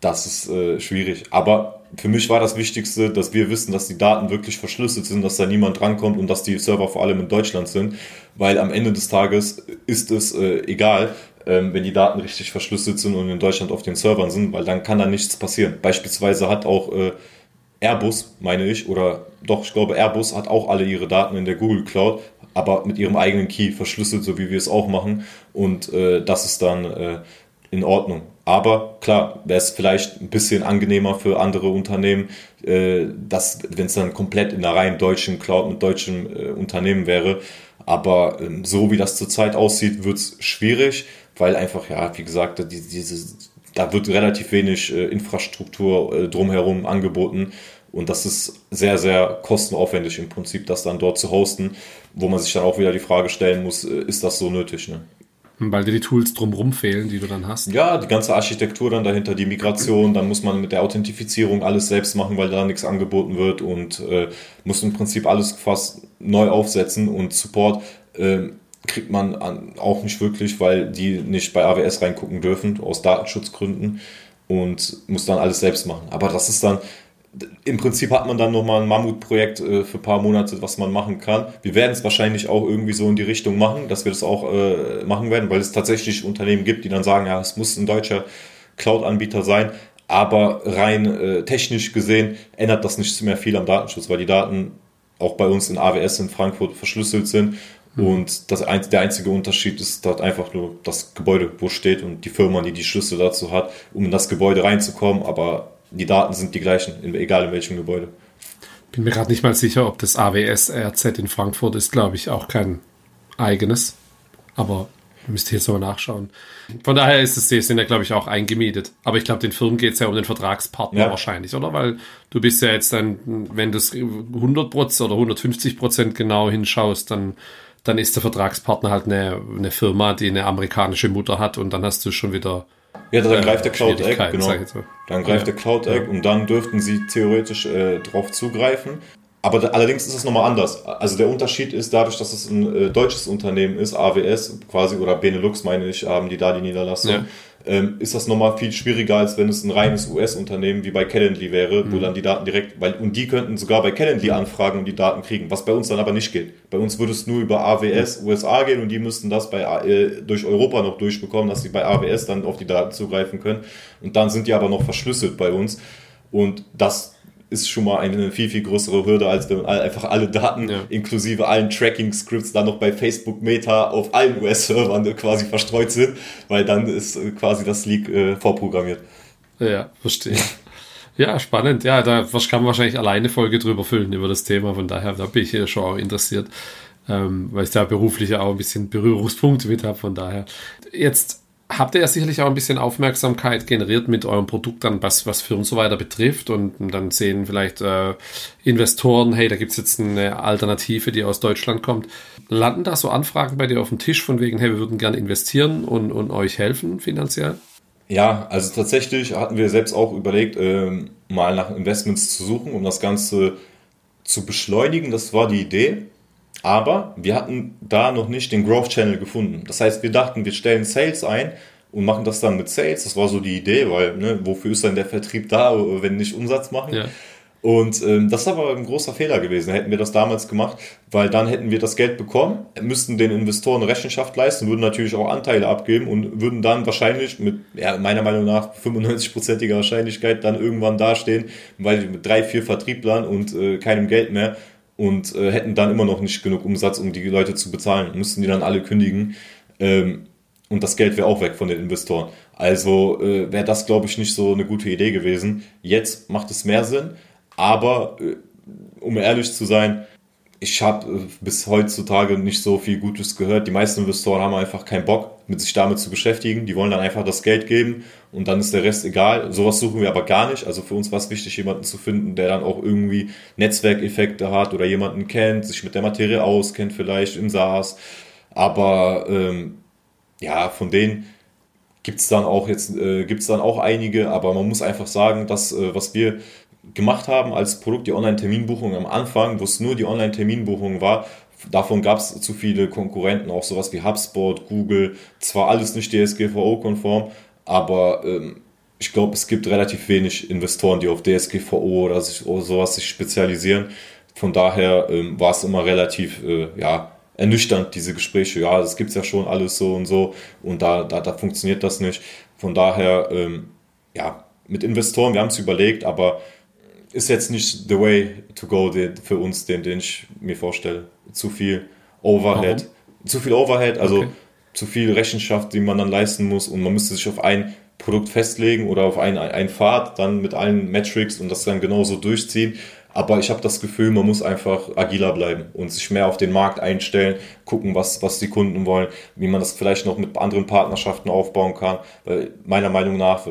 Das ist äh, schwierig. Aber für mich war das Wichtigste, dass wir wissen, dass die Daten wirklich verschlüsselt sind, dass da niemand drankommt und dass die Server vor allem in Deutschland sind, weil am Ende des Tages ist es äh, egal, ähm, wenn die Daten richtig verschlüsselt sind und in Deutschland auf den Servern sind, weil dann kann da nichts passieren. Beispielsweise hat auch äh, Airbus, meine ich, oder doch, ich glaube, Airbus hat auch alle ihre Daten in der Google Cloud, aber mit ihrem eigenen Key verschlüsselt, so wie wir es auch machen. Und äh, das ist dann äh, in Ordnung. Aber klar, wäre es vielleicht ein bisschen angenehmer für andere Unternehmen, äh, wenn es dann komplett in der rein deutschen Cloud mit deutschem äh, Unternehmen wäre. Aber ähm, so wie das zurzeit aussieht, wird es schwierig, weil einfach, ja, wie gesagt, die, diese da wird relativ wenig äh, Infrastruktur äh, drumherum angeboten. Und das ist sehr, sehr kostenaufwendig im Prinzip, das dann dort zu hosten, wo man sich dann auch wieder die Frage stellen muss, äh, ist das so nötig? Ne? Weil dir die Tools drumherum fehlen, die du dann hast. Ja, die ganze Architektur dann dahinter, die Migration, dann muss man mit der Authentifizierung alles selbst machen, weil da nichts angeboten wird und äh, muss im Prinzip alles fast neu aufsetzen und Support. Äh, kriegt man an, auch nicht wirklich, weil die nicht bei AWS reingucken dürfen, aus Datenschutzgründen und muss dann alles selbst machen. Aber das ist dann, im Prinzip hat man dann nochmal ein Mammutprojekt äh, für ein paar Monate, was man machen kann. Wir werden es wahrscheinlich auch irgendwie so in die Richtung machen, dass wir das auch äh, machen werden, weil es tatsächlich Unternehmen gibt, die dann sagen, ja, es muss ein deutscher Cloud-Anbieter sein. Aber rein äh, technisch gesehen ändert das nicht mehr viel am Datenschutz, weil die Daten auch bei uns in AWS in Frankfurt verschlüsselt sind. Und das, der einzige Unterschied ist dort einfach nur das Gebäude, wo steht und die Firma, die die Schlüssel dazu hat, um in das Gebäude reinzukommen. Aber die Daten sind die gleichen, egal in welchem Gebäude. Bin mir gerade nicht mal sicher, ob das AWS RZ in Frankfurt ist, glaube ich, auch kein eigenes. Aber müsst ihr jetzt mal nachschauen. Von daher ist es, die sind ja, glaube ich, auch eingemietet. Aber ich glaube, den Firmen geht es ja um den Vertragspartner ja. wahrscheinlich, oder? Weil du bist ja jetzt dann, wenn du es 100% oder 150% genau hinschaust, dann dann ist der Vertragspartner halt eine, eine Firma, die eine amerikanische Mutter hat und dann hast du schon wieder. Ja, dann äh, greift der Cloud Egg, genau. Dann greift ja. der Cloud Egg ja. und dann dürften sie theoretisch äh, drauf zugreifen. Aber da, allerdings ist es nochmal anders. Also der Unterschied ist dadurch, dass es ein äh, deutsches Unternehmen ist, AWS quasi, oder Benelux meine ich, haben die da die Niederlassung. Ja ähm, ist das nochmal viel schwieriger, als wenn es ein reines US-Unternehmen wie bei Calendly wäre, mhm. wo dann die Daten direkt, weil, und die könnten sogar bei Calendly anfragen und die Daten kriegen, was bei uns dann aber nicht geht. Bei uns würde es nur über AWS mhm. USA gehen und die müssten das bei, äh, durch Europa noch durchbekommen, dass sie bei AWS dann auf die Daten zugreifen können. Und dann sind die aber noch verschlüsselt bei uns. Und das ist schon mal eine viel, viel größere Hürde, als wenn man einfach alle Daten ja. inklusive allen Tracking-Scripts dann noch bei Facebook Meta auf allen US-Servern quasi verstreut sind, weil dann ist äh, quasi das Leak äh, vorprogrammiert. Ja, verstehe. Ja, spannend. Ja, da kann man wahrscheinlich alleine Folge drüber füllen über das Thema. Von daher, da bin ich hier schon auch interessiert, ähm, weil ich da beruflich auch ein bisschen Berührungspunkte mit habe. Von daher. Jetzt habt ihr ja sicherlich auch ein bisschen Aufmerksamkeit generiert mit eurem Produkt dann, was, was Firmen so weiter betrifft. Und dann sehen vielleicht äh, Investoren, hey, da gibt's jetzt eine Alternative, die aus Deutschland kommt. Landen da so Anfragen bei dir auf dem Tisch von wegen, hey, wir würden gerne investieren und, und euch helfen finanziell? Ja, also tatsächlich hatten wir selbst auch überlegt, ähm, mal nach Investments zu suchen, um das Ganze zu beschleunigen. Das war die Idee. Aber wir hatten da noch nicht den Growth Channel gefunden. Das heißt, wir dachten, wir stellen Sales ein und machen das dann mit Sales. Das war so die Idee, weil ne, wofür ist dann der Vertrieb da, wenn nicht Umsatz machen? Ja. Und ähm, das ist aber ein großer Fehler gewesen. Hätten wir das damals gemacht, weil dann hätten wir das Geld bekommen, müssten den Investoren Rechenschaft leisten, würden natürlich auch Anteile abgeben und würden dann wahrscheinlich mit, ja, meiner Meinung nach 95-prozentiger Wahrscheinlichkeit dann irgendwann dastehen, weil mit drei, vier Vertrieblern und äh, keinem Geld mehr und äh, hätten dann immer noch nicht genug Umsatz, um die Leute zu bezahlen. Müssten die dann alle kündigen. Ähm, und das Geld wäre auch weg von den Investoren. Also äh, wäre das, glaube ich, nicht so eine gute Idee gewesen. Jetzt macht es mehr Sinn. Aber äh, um ehrlich zu sein, ich habe äh, bis heutzutage nicht so viel Gutes gehört. Die meisten Investoren haben einfach keinen Bock, mit sich damit zu beschäftigen. Die wollen dann einfach das Geld geben und dann ist der Rest egal. Sowas suchen wir aber gar nicht. Also für uns war es wichtig, jemanden zu finden, der dann auch irgendwie Netzwerkeffekte hat oder jemanden kennt, sich mit der Materie auskennt, vielleicht im SaaS. Aber ähm, ja, von denen gibt's dann auch jetzt äh, gibt's dann auch einige, aber man muss einfach sagen, dass äh, was wir gemacht haben als Produkt, die Online-Terminbuchung am Anfang, wo es nur die Online-Terminbuchung war, davon gab es zu viele Konkurrenten, auch sowas wie HubSpot, Google, zwar alles nicht DSGVO-konform, aber ähm, ich glaube, es gibt relativ wenig Investoren, die auf DSGVO oder, sich, oder sowas sich spezialisieren. Von daher ähm, war es immer relativ, äh, ja, ernüchternd, diese Gespräche. Ja, das gibt es ja schon alles so und so und da, da, da funktioniert das nicht. Von daher, ähm, ja, mit Investoren, wir haben es überlegt, aber ist jetzt nicht the way to go den, für uns, den, den ich mir vorstelle. Zu viel Overhead. Warum? Zu viel Overhead, also okay. zu viel Rechenschaft, die man dann leisten muss und man müsste sich auf ein Produkt festlegen oder auf einen, einen Pfad, dann mit allen Metrics und das dann genauso durchziehen. Aber ich habe das Gefühl, man muss einfach agiler bleiben und sich mehr auf den Markt einstellen, gucken, was, was die Kunden wollen, wie man das vielleicht noch mit anderen Partnerschaften aufbauen kann. Weil meiner Meinung nach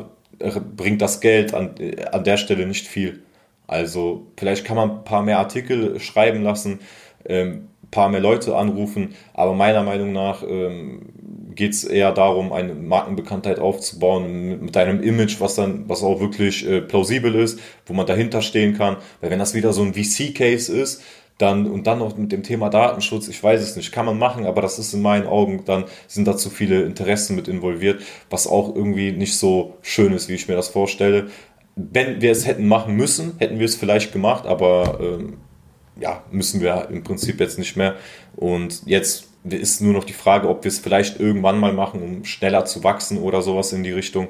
bringt das Geld an, an der Stelle nicht viel. Also vielleicht kann man ein paar mehr Artikel schreiben lassen, ähm, ein paar mehr Leute anrufen, aber meiner Meinung nach ähm, geht es eher darum, eine Markenbekanntheit aufzubauen mit, mit, einem Image, was dann, was auch wirklich äh, plausibel ist, wo man dahinter stehen kann. Weil wenn das wieder so ein VC-Case ist, dann und dann noch mit dem Thema Datenschutz, ich weiß es nicht, kann man machen, aber das ist in meinen Augen, dann sind da zu viele Interessen mit involviert, was auch irgendwie nicht so schön ist, wie ich mir das vorstelle wenn wir es hätten machen müssen, hätten wir es vielleicht gemacht, aber ähm, ja, müssen wir im Prinzip jetzt nicht mehr. Und jetzt ist nur noch die Frage, ob wir es vielleicht irgendwann mal machen, um schneller zu wachsen oder sowas in die Richtung.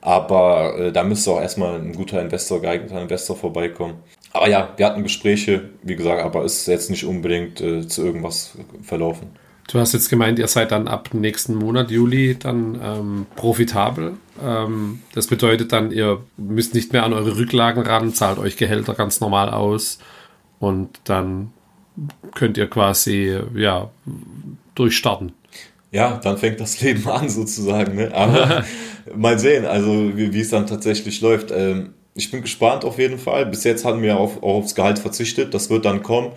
Aber äh, da müsste auch erstmal ein guter Investor, geeigneter Investor vorbeikommen. Aber ja, wir hatten Gespräche, wie gesagt, aber ist jetzt nicht unbedingt äh, zu irgendwas verlaufen. Du hast jetzt gemeint, ihr seid dann ab nächsten Monat, Juli, dann ähm, profitabel. Ähm, das bedeutet dann, ihr müsst nicht mehr an eure Rücklagen ran, zahlt euch Gehälter ganz normal aus und dann könnt ihr quasi ja durchstarten. Ja, dann fängt das Leben an sozusagen. Ne? Aber [LAUGHS] mal sehen, also wie, wie es dann tatsächlich läuft. Ähm, ich bin gespannt auf jeden Fall. Bis jetzt haben wir auf, auch aufs Gehalt verzichtet. Das wird dann kommen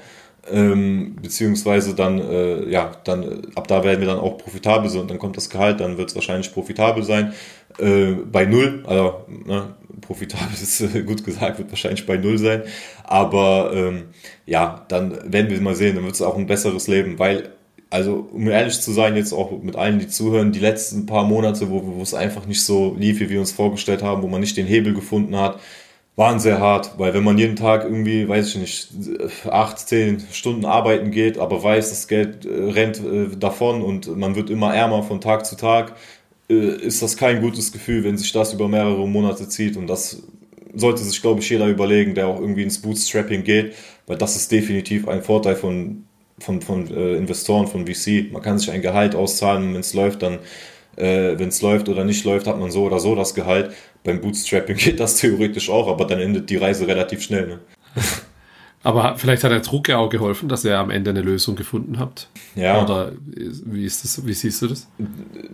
ähm, beziehungsweise dann, äh, ja, dann ab da werden wir dann auch profitabel sein. Dann kommt das Gehalt, dann wird es wahrscheinlich profitabel sein. Äh, bei null, also ne, profitabel [LAUGHS] ist gut gesagt, wird wahrscheinlich bei null sein. Aber ähm, ja, dann werden wir mal sehen, dann wird es auch ein besseres Leben, weil also um ehrlich zu sein, jetzt auch mit allen, die zuhören, die letzten paar Monate, wo, wo es einfach nicht so lief, wie wir uns vorgestellt haben, wo man nicht den Hebel gefunden hat, waren sehr hart, weil wenn man jeden Tag irgendwie, weiß ich nicht, acht, zehn Stunden arbeiten geht, aber weiß, das Geld äh, rennt äh, davon und man wird immer ärmer von Tag zu Tag, äh, ist das kein gutes Gefühl, wenn sich das über mehrere Monate zieht und das sollte sich, glaube ich, jeder überlegen, der auch irgendwie ins Bootstrapping geht, weil das ist definitiv ein Vorteil von, von, von Investoren, von VC. Man kann sich ein Gehalt auszahlen, wenn es läuft, dann äh, wenn es läuft oder nicht läuft, hat man so oder so das Gehalt. Beim Bootstrapping [LAUGHS] geht das theoretisch auch, aber dann endet die Reise relativ schnell. Ne? [LAUGHS] Aber vielleicht hat der Druck ja auch geholfen, dass ihr am Ende eine Lösung gefunden habt. Ja. Oder wie ist das, wie siehst du das?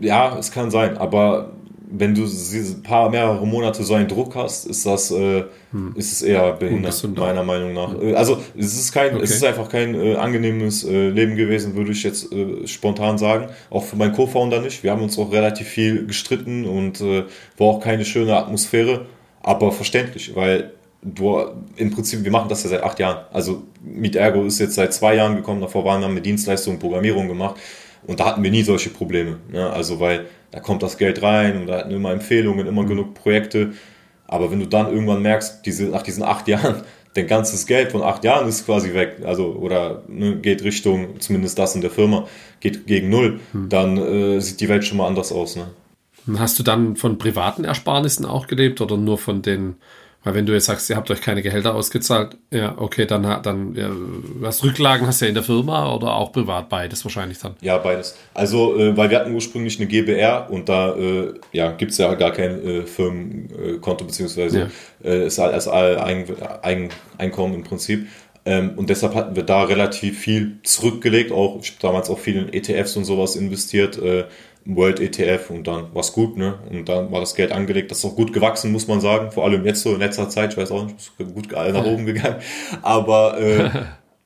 Ja, es kann sein, aber wenn du ein paar mehrere Monate so einen Druck hast, ist das äh, hm. ist es eher behindert meiner Meinung nach. Äh, also es ist kein, okay. es ist einfach kein äh, angenehmes äh, Leben gewesen, würde ich jetzt äh, spontan sagen. Auch für meinen Co-Founder nicht. Wir haben uns auch relativ viel gestritten und äh, war auch keine schöne Atmosphäre, aber verständlich, weil du im Prinzip, wir machen das ja seit acht Jahren. Also Meet Ergo ist jetzt seit zwei Jahren gekommen, davor waren wir mit Dienstleistungen Programmierung gemacht und da hatten wir nie solche Probleme. Ne? Also weil da kommt das Geld rein und da hatten immer Empfehlungen, immer mhm. genug Projekte. Aber wenn du dann irgendwann merkst, diese, nach diesen acht Jahren, [LAUGHS] dein ganzes Geld von acht Jahren ist quasi weg, also oder ne, geht Richtung, zumindest das in der Firma, geht gegen null, hm. dann äh, sieht die Welt schon mal anders aus. Ne? Hast du dann von privaten Ersparnissen auch gelebt oder nur von den weil wenn du jetzt sagst, ihr habt euch keine Gehälter ausgezahlt, ja, okay, dann, dann ja, was Rücklagen hast du ja in der Firma oder auch privat beides wahrscheinlich dann? Ja, beides. Also, äh, weil wir hatten ursprünglich eine GBR und da äh, ja, gibt es ja gar kein äh, Firmenkonto, beziehungsweise ja. äh, ist als Einkommen im Prinzip. Ähm, und deshalb hatten wir da relativ viel zurückgelegt. Auch ich habe damals auch viel in ETFs und sowas investiert. World ETF und dann war es gut, ne? Und dann war das Geld angelegt. Das ist auch gut gewachsen, muss man sagen. Vor allem jetzt so in letzter Zeit, ich weiß auch nicht, ist gut nach oben gegangen. Aber, äh,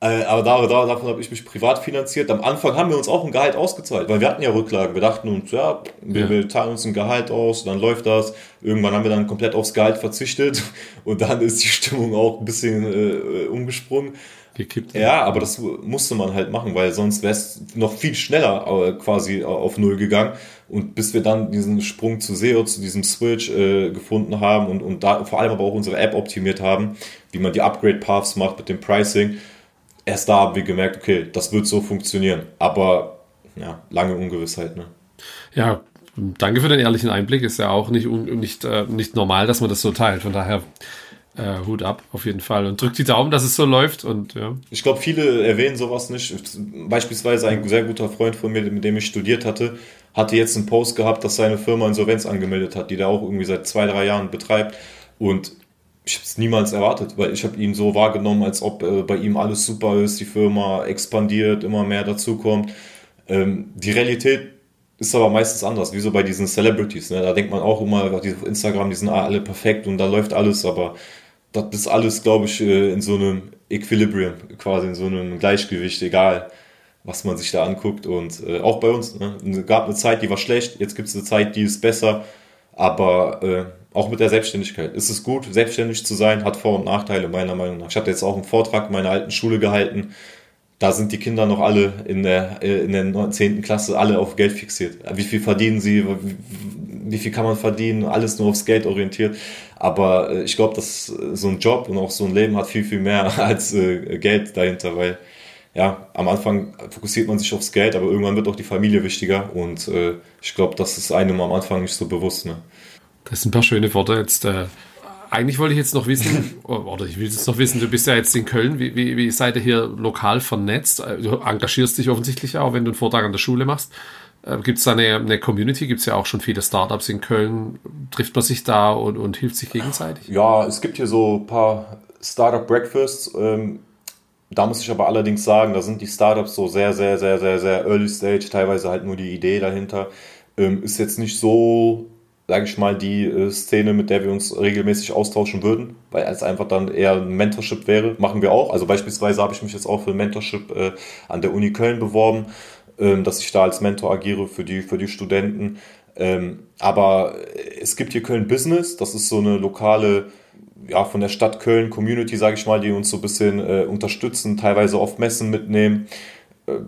[LAUGHS] äh, aber da, da, davon habe ich mich privat finanziert. Am Anfang haben wir uns auch ein Gehalt ausgezahlt, weil wir hatten ja Rücklagen. Wir dachten uns, ja, wir, ja. wir teilen uns ein Gehalt aus, dann läuft das. Irgendwann haben wir dann komplett aufs Gehalt verzichtet [LAUGHS] und dann ist die Stimmung auch ein bisschen äh, umgesprungen gekippt. Ja, aber das musste man halt machen, weil sonst wäre es noch viel schneller äh, quasi auf Null gegangen. Und bis wir dann diesen Sprung zu SEO, zu diesem Switch äh, gefunden haben und, und da vor allem aber auch unsere App optimiert haben, wie man die Upgrade-Paths macht mit dem Pricing, erst da haben wir gemerkt, okay, das wird so funktionieren. Aber ja, lange Ungewissheit. Ne? Ja, danke für den ehrlichen Einblick. Ist ja auch nicht, nicht, äh, nicht normal, dass man das so teilt. Von daher äh, Hut ab, auf jeden Fall. Und drückt die Daumen, dass es so läuft. Und ja. Ich glaube, viele erwähnen sowas nicht. Beispielsweise ein sehr guter Freund von mir, mit dem ich studiert hatte, hatte jetzt einen Post gehabt, dass seine Firma Insolvenz angemeldet hat, die der auch irgendwie seit zwei, drei Jahren betreibt. Und ich habe es niemals erwartet, weil ich habe ihn so wahrgenommen, als ob äh, bei ihm alles super ist, die Firma expandiert, immer mehr dazukommt. Ähm, die Realität ist aber meistens anders, wie so bei diesen Celebrities. Ne? Da denkt man auch immer, auf Instagram, die sind alle perfekt und da läuft alles, aber das ist alles, glaube ich, äh, in so einem Equilibrium, quasi in so einem Gleichgewicht, egal was man sich da anguckt. Und äh, auch bei uns. Ne? Es gab eine Zeit, die war schlecht, jetzt gibt es eine Zeit, die ist besser. Aber äh, auch mit der Selbstständigkeit ist es gut, selbstständig zu sein, hat Vor- und Nachteile, meiner Meinung nach. Ich hatte jetzt auch einen Vortrag in meiner alten Schule gehalten. Da sind die Kinder noch alle in der, äh, in der 10. Klasse alle auf Geld fixiert. Wie viel verdienen sie? Wie viel kann man verdienen, alles nur aufs Geld orientiert. Aber äh, ich glaube, dass äh, so ein Job und auch so ein Leben hat viel, viel mehr [LAUGHS] als äh, Geld dahinter, weil ja, am Anfang fokussiert man sich aufs Geld, aber irgendwann wird auch die Familie wichtiger und äh, ich glaube, das ist einem am Anfang nicht so bewusst. Ne? Das sind ein paar schöne Worte jetzt. Äh, eigentlich wollte ich jetzt noch wissen, [LAUGHS] oder ich will jetzt noch wissen, du bist ja jetzt in Köln, wie, wie, wie seid ihr hier lokal vernetzt? Du engagierst dich offensichtlich auch, wenn du einen Vortrag an der Schule machst. Äh, gibt es da eine, eine Community? Gibt es ja auch schon viele Startups in Köln. Trifft man sich da und, und hilft sich gegenseitig? Ja, es gibt hier so ein paar Startup Breakfasts. Ähm, da muss ich aber allerdings sagen, da sind die Startups so sehr, sehr, sehr, sehr, sehr early stage, teilweise halt nur die Idee dahinter. Ähm, ist jetzt nicht so, sage ich mal, die äh, Szene, mit der wir uns regelmäßig austauschen würden, weil es einfach dann eher ein Mentorship wäre. Machen wir auch. Also beispielsweise habe ich mich jetzt auch für ein Mentorship äh, an der Uni Köln beworben ähm, dass ich da als Mentor agiere für die, für die Studenten. Ähm, aber es gibt hier Köln Business, das ist so eine lokale, ja, von der Stadt Köln Community, sage ich mal, die uns so ein bisschen äh, unterstützen, teilweise auf Messen mitnehmen. Äh,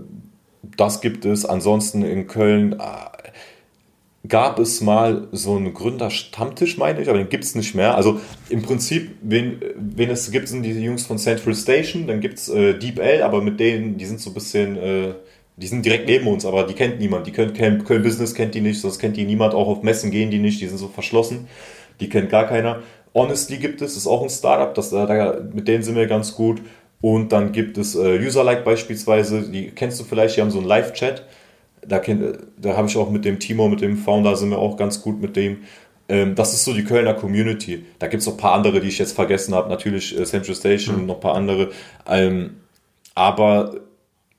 das gibt es. Ansonsten in Köln äh, gab es mal so einen Gründerstammtisch, meine ich, aber den gibt es nicht mehr. Also im Prinzip, wen, wen es gibt, sind die Jungs von Central Station, dann gibt es äh, Deep L, aber mit denen, die sind so ein bisschen, äh, die sind direkt neben uns, aber die kennt niemand. Die können, Köln, Köln Business kennt die nicht, sonst kennt die niemand, auch auf Messen gehen die nicht, die sind so verschlossen, die kennt gar keiner. Honestly gibt es, ist auch ein Startup, das, da, mit denen sind wir ganz gut. Und dann gibt es äh, Userlike beispielsweise, die kennst du vielleicht, die haben so einen Live-Chat da, da habe ich auch mit dem Timo, mit dem Founder, sind wir auch ganz gut mit dem. Ähm, das ist so die Kölner Community. Da gibt es noch ein paar andere, die ich jetzt vergessen habe. Natürlich äh, Central Station mhm. und noch ein paar andere. Ähm, aber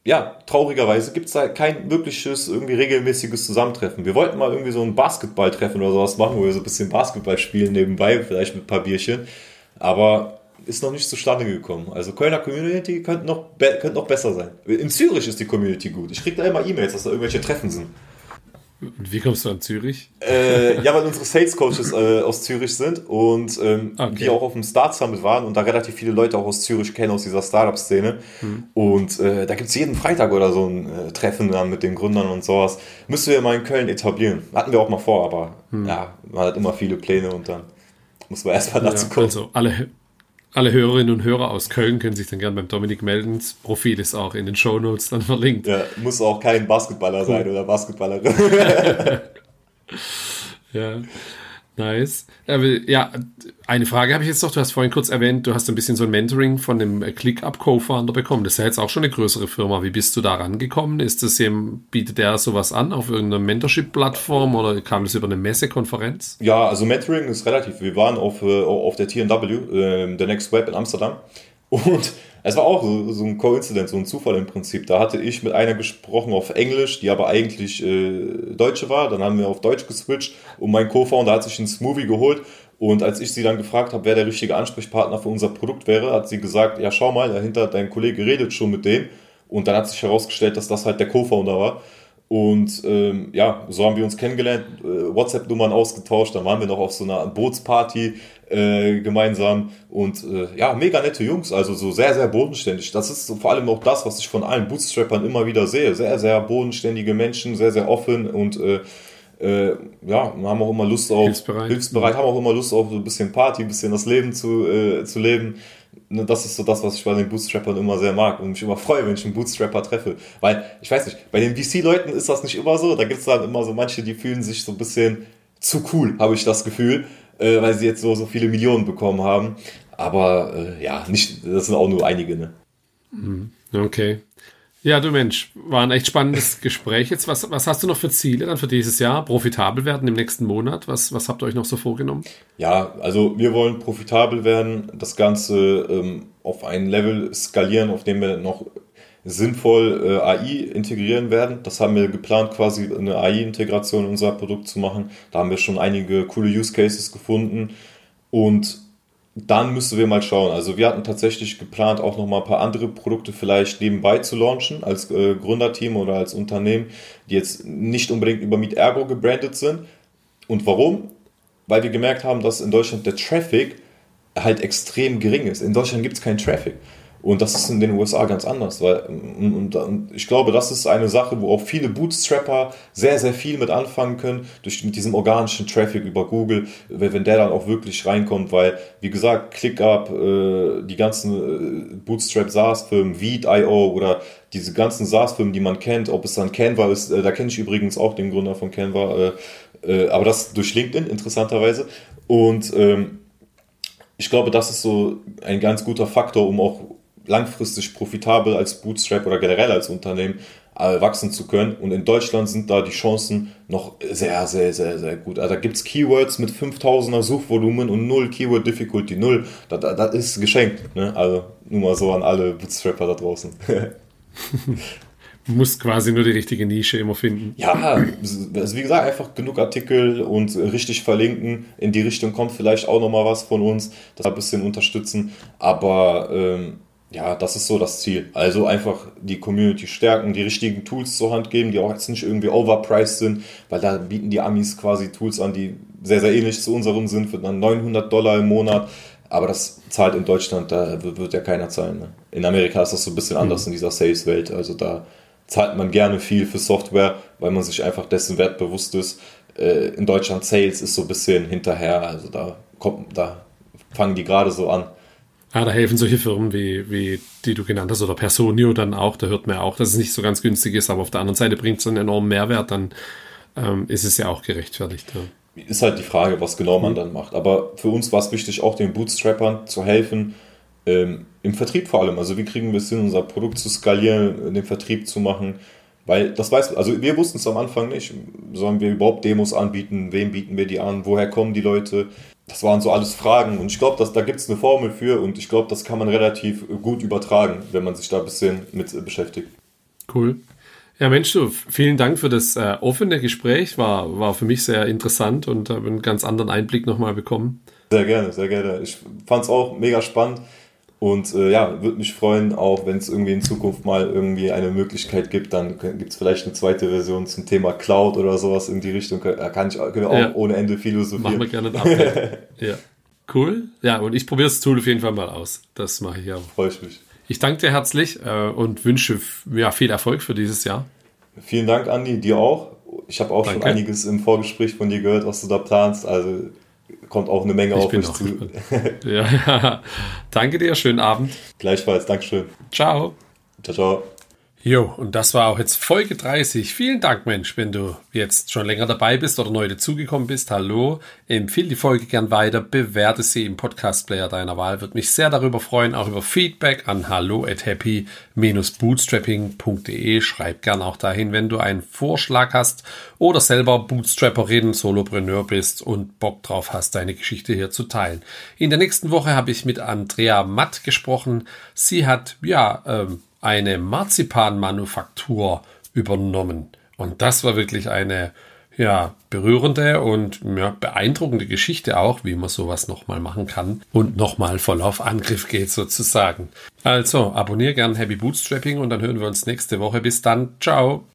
ja, traurigerweise gibt es da kein wirkliches, irgendwie regelmäßiges Zusammentreffen. Wir wollten mal irgendwie so ein Basketballtreffen oder sowas machen, wo wir so ein bisschen Basketball spielen nebenbei, vielleicht mit ein paar Bierchen. Aber ist noch nicht zustande gekommen. Also Kölner Community könnte noch, könnte noch besser sein. In Zürich ist die Community gut. Ich kriege da immer E-Mails, dass da irgendwelche Treffen sind. Und wie kommst du an Zürich? Äh, ja, weil unsere Sales Coaches äh, aus Zürich sind und ähm, okay. die auch auf dem Start Summit waren und da relativ viele Leute auch aus Zürich kennen, aus dieser Startup-Szene. Hm. Und äh, da gibt es jeden Freitag oder so ein äh, Treffen dann mit den Gründern und sowas. Müssen wir mal in Köln etablieren. Hatten wir auch mal vor, aber hm. ja, man hat immer viele Pläne und dann muss man erstmal dazu ja, kommen. Also alle, alle Hörerinnen und Hörer aus Köln können sich dann gerne beim Dominik melden. Das Profil ist auch in den Show Notes dann verlinkt. Ja, muss auch kein Basketballer cool. sein oder Basketballerin. [LAUGHS] [LAUGHS] ja. Nice. Ja, eine Frage habe ich jetzt noch. Du hast vorhin kurz erwähnt, du hast ein bisschen so ein Mentoring von dem ClickUp-Co-Founder bekommen. Das ist ja jetzt auch schon eine größere Firma. Wie bist du da rangekommen? Ist das eben, bietet der sowas an auf irgendeiner Mentorship-Plattform oder kam das über eine Messekonferenz? Ja, also Mentoring ist relativ. Wir waren auf, äh, auf der TNW, äh, der Next Web in Amsterdam. Und es war auch so, so ein Coincidence, so ein Zufall im Prinzip. Da hatte ich mit einer gesprochen auf Englisch, die aber eigentlich äh, Deutsche war. Dann haben wir auf Deutsch geswitcht und mein Co-Founder hat sich einen Smoothie geholt. Und als ich sie dann gefragt habe, wer der richtige Ansprechpartner für unser Produkt wäre, hat sie gesagt, ja schau mal, dahinter dein Kollege redet schon mit dem. Und dann hat sich herausgestellt, dass das halt der Co-Founder war. Und ähm, ja, so haben wir uns kennengelernt, äh, WhatsApp-Nummern ausgetauscht, dann waren wir noch auf so einer Bootsparty äh, gemeinsam und äh, ja, mega nette Jungs, also so sehr, sehr bodenständig. Das ist so vor allem auch das, was ich von allen Bootstrappern immer wieder sehe. Sehr, sehr bodenständige Menschen, sehr, sehr offen und äh, äh, ja, haben auch immer Lust auf hilfsbereit, hilfsbereit haben auch immer Lust auf so ein bisschen Party, ein bisschen das Leben zu, äh, zu leben. Ne, das ist so das, was ich bei den Bootstrappern immer sehr mag und mich immer freue, wenn ich einen Bootstrapper treffe. Weil, ich weiß nicht, bei den VC-Leuten ist das nicht immer so. Da gibt es dann immer so manche, die fühlen sich so ein bisschen zu cool, habe ich das Gefühl, äh, weil sie jetzt so, so viele Millionen bekommen haben. Aber äh, ja, nicht, das sind auch nur einige, ne? Mhm. Okay. Ja, du Mensch, war ein echt spannendes [LAUGHS] Gespräch jetzt. Was, was hast du noch für Ziele dann für dieses Jahr? Profitabel werden im nächsten Monat? Was, was habt ihr euch noch so vorgenommen? Ja, also wir wollen profitabel werden, das Ganze ähm, auf ein Level skalieren, auf dem wir noch sinnvoll äh, AI integrieren werden. Das haben wir geplant, quasi eine AI-Integration in unser Produkt zu machen. Da haben wir schon einige coole Use Cases gefunden und dann müssen wir mal schauen. Also wir hatten tatsächlich geplant, auch noch mal ein paar andere Produkte vielleicht nebenbei zu launchen, als äh, Gründerteam oder als Unternehmen, die jetzt nicht unbedingt über Meet Ergo gebrandet sind. Und warum? Weil wir gemerkt haben, dass in Deutschland der Traffic halt extrem gering ist. In Deutschland gibt es keinen Traffic. Und das ist in den USA ganz anders, weil und, und ich glaube, das ist eine Sache, wo auch viele Bootstrapper sehr, sehr viel mit anfangen können, durch mit diesem organischen Traffic über Google, wenn der dann auch wirklich reinkommt, weil, wie gesagt, ClickUp, äh, die ganzen äh, Bootstrap SaaS-Firmen, Veed.io oder diese ganzen SaaS-Firmen, die man kennt, ob es dann Canva ist, äh, da kenne ich übrigens auch den Gründer von Canva, äh, äh, aber das durch LinkedIn, interessanterweise. Und ähm, ich glaube, das ist so ein ganz guter Faktor, um auch langfristig profitabel als Bootstrap oder generell als Unternehmen äh, wachsen zu können. Und in Deutschland sind da die Chancen noch sehr, sehr, sehr, sehr gut. Also da gibt es Keywords mit 5000er Suchvolumen und null Keyword Difficulty, null. Das, das, das ist geschenkt. Ne? Also nur mal so an alle Bootstrapper da draußen. [LAUGHS] Du musst quasi nur die richtige Nische immer finden. Ja, also wie gesagt, einfach genug Artikel und richtig verlinken. In die Richtung kommt vielleicht auch nochmal was von uns, das ein bisschen unterstützen. Aber ähm, Ja, das ist so das Ziel. Also einfach die Community stärken, die richtigen Tools zur Hand geben, die auch jetzt nicht irgendwie overpriced sind, weil da bieten die Amis quasi Tools an, die sehr, sehr ähnlich zu unserem sind, für dann 900 Dollar im Monat. Aber das zahlt in Deutschland, da wird ja keiner zahlen. Ne? In Amerika ist das so ein bisschen anders mhm. in dieser Sales-Welt. Also da zahlt man gerne viel für Software, weil man sich einfach dessen Wert bewusst ist. Äh, in Deutschland Sales ist so ein bisschen hinterher. Also da kommt, da fangen die gerade so an. Ja, da helfen solche Firmen wie, wie die du genannt hast oder Personio dann auch. Da hört man ja auch, dass es nicht so ganz günstig ist, aber auf der anderen Seite bringt es einen enormen Mehrwert, dann ähm, ist es ja auch gerechtfertigt. Ja. Ist halt die Frage, was genau man dann macht. Aber für uns war es wichtig, auch den Bootstrappern zu helfen, ähm, im Vertrieb vor allem. Also wie kriegen wir es hin, unser Produkt zu skalieren, den Vertrieb zu machen. Weil das weiß, also wir wussten es am Anfang nicht. Sollen wir überhaupt Demos anbieten? Wem bieten wir die an? Woher kommen die Leute? Das waren so alles Fragen und ich glaube, da gibt es eine Formel für und ich glaube, das kann man relativ gut übertragen, wenn man sich da ein bisschen mit beschäftigt. Cool. Ja, Mensch, du, vielen Dank für das äh, offene Gespräch. War, war für mich sehr interessant und habe einen ganz anderen Einblick nochmal bekommen. Sehr gerne, sehr gerne. Ich fand es auch mega spannend. Und äh, ja, würde mich freuen, auch wenn es irgendwie in Zukunft mal irgendwie eine Möglichkeit gibt, dann gibt es vielleicht eine zweite Version zum Thema Cloud oder sowas in die Richtung. Da kann ich können wir auch ja. ohne Ende philosophieren. Machen wir gerne ein Update. [LAUGHS] ja. Cool. Ja, und ich probiere das Tool auf jeden Fall mal aus. Das mache ich ja. Freue ich mich. Ich danke dir herzlich äh, und wünsche ja, viel Erfolg für dieses Jahr. Vielen Dank, Andi, dir auch. Ich habe auch danke. schon einiges im Vorgespräch von dir gehört, was du da planst. Also kommt auch eine Menge ich auf mich zu. ja, ja. Danke dir, schönen Abend. Gleichfalls, Dankeschön. Ciao. Ciao, ciao. Jo, und das war auch jetzt Folge 30. Vielen Dank, Mensch, wenn du jetzt schon länger dabei bist oder neu dazugekommen bist. Hallo. Empfehle die Folge gern weiter. Bewerte sie im Podcast-Player deiner Wahl. Würde mich sehr darüber freuen. Auch über Feedback an hallo at happy-bootstrapping.de. Schreib gern auch dahin, wenn du einen Vorschlag hast oder selber Bootstrapperin, Solopreneur bist und Bock drauf hast, deine Geschichte hier zu teilen. In der nächsten Woche habe ich mit Andrea Matt gesprochen. Sie hat, ja, ähm, eine Marzipanmanufaktur übernommen. Und das war wirklich eine ja, berührende und ja, beeindruckende Geschichte auch, wie man sowas nochmal machen kann und nochmal voll auf Angriff geht sozusagen. Also, abonniere gern Happy Bootstrapping und dann hören wir uns nächste Woche. Bis dann. Ciao.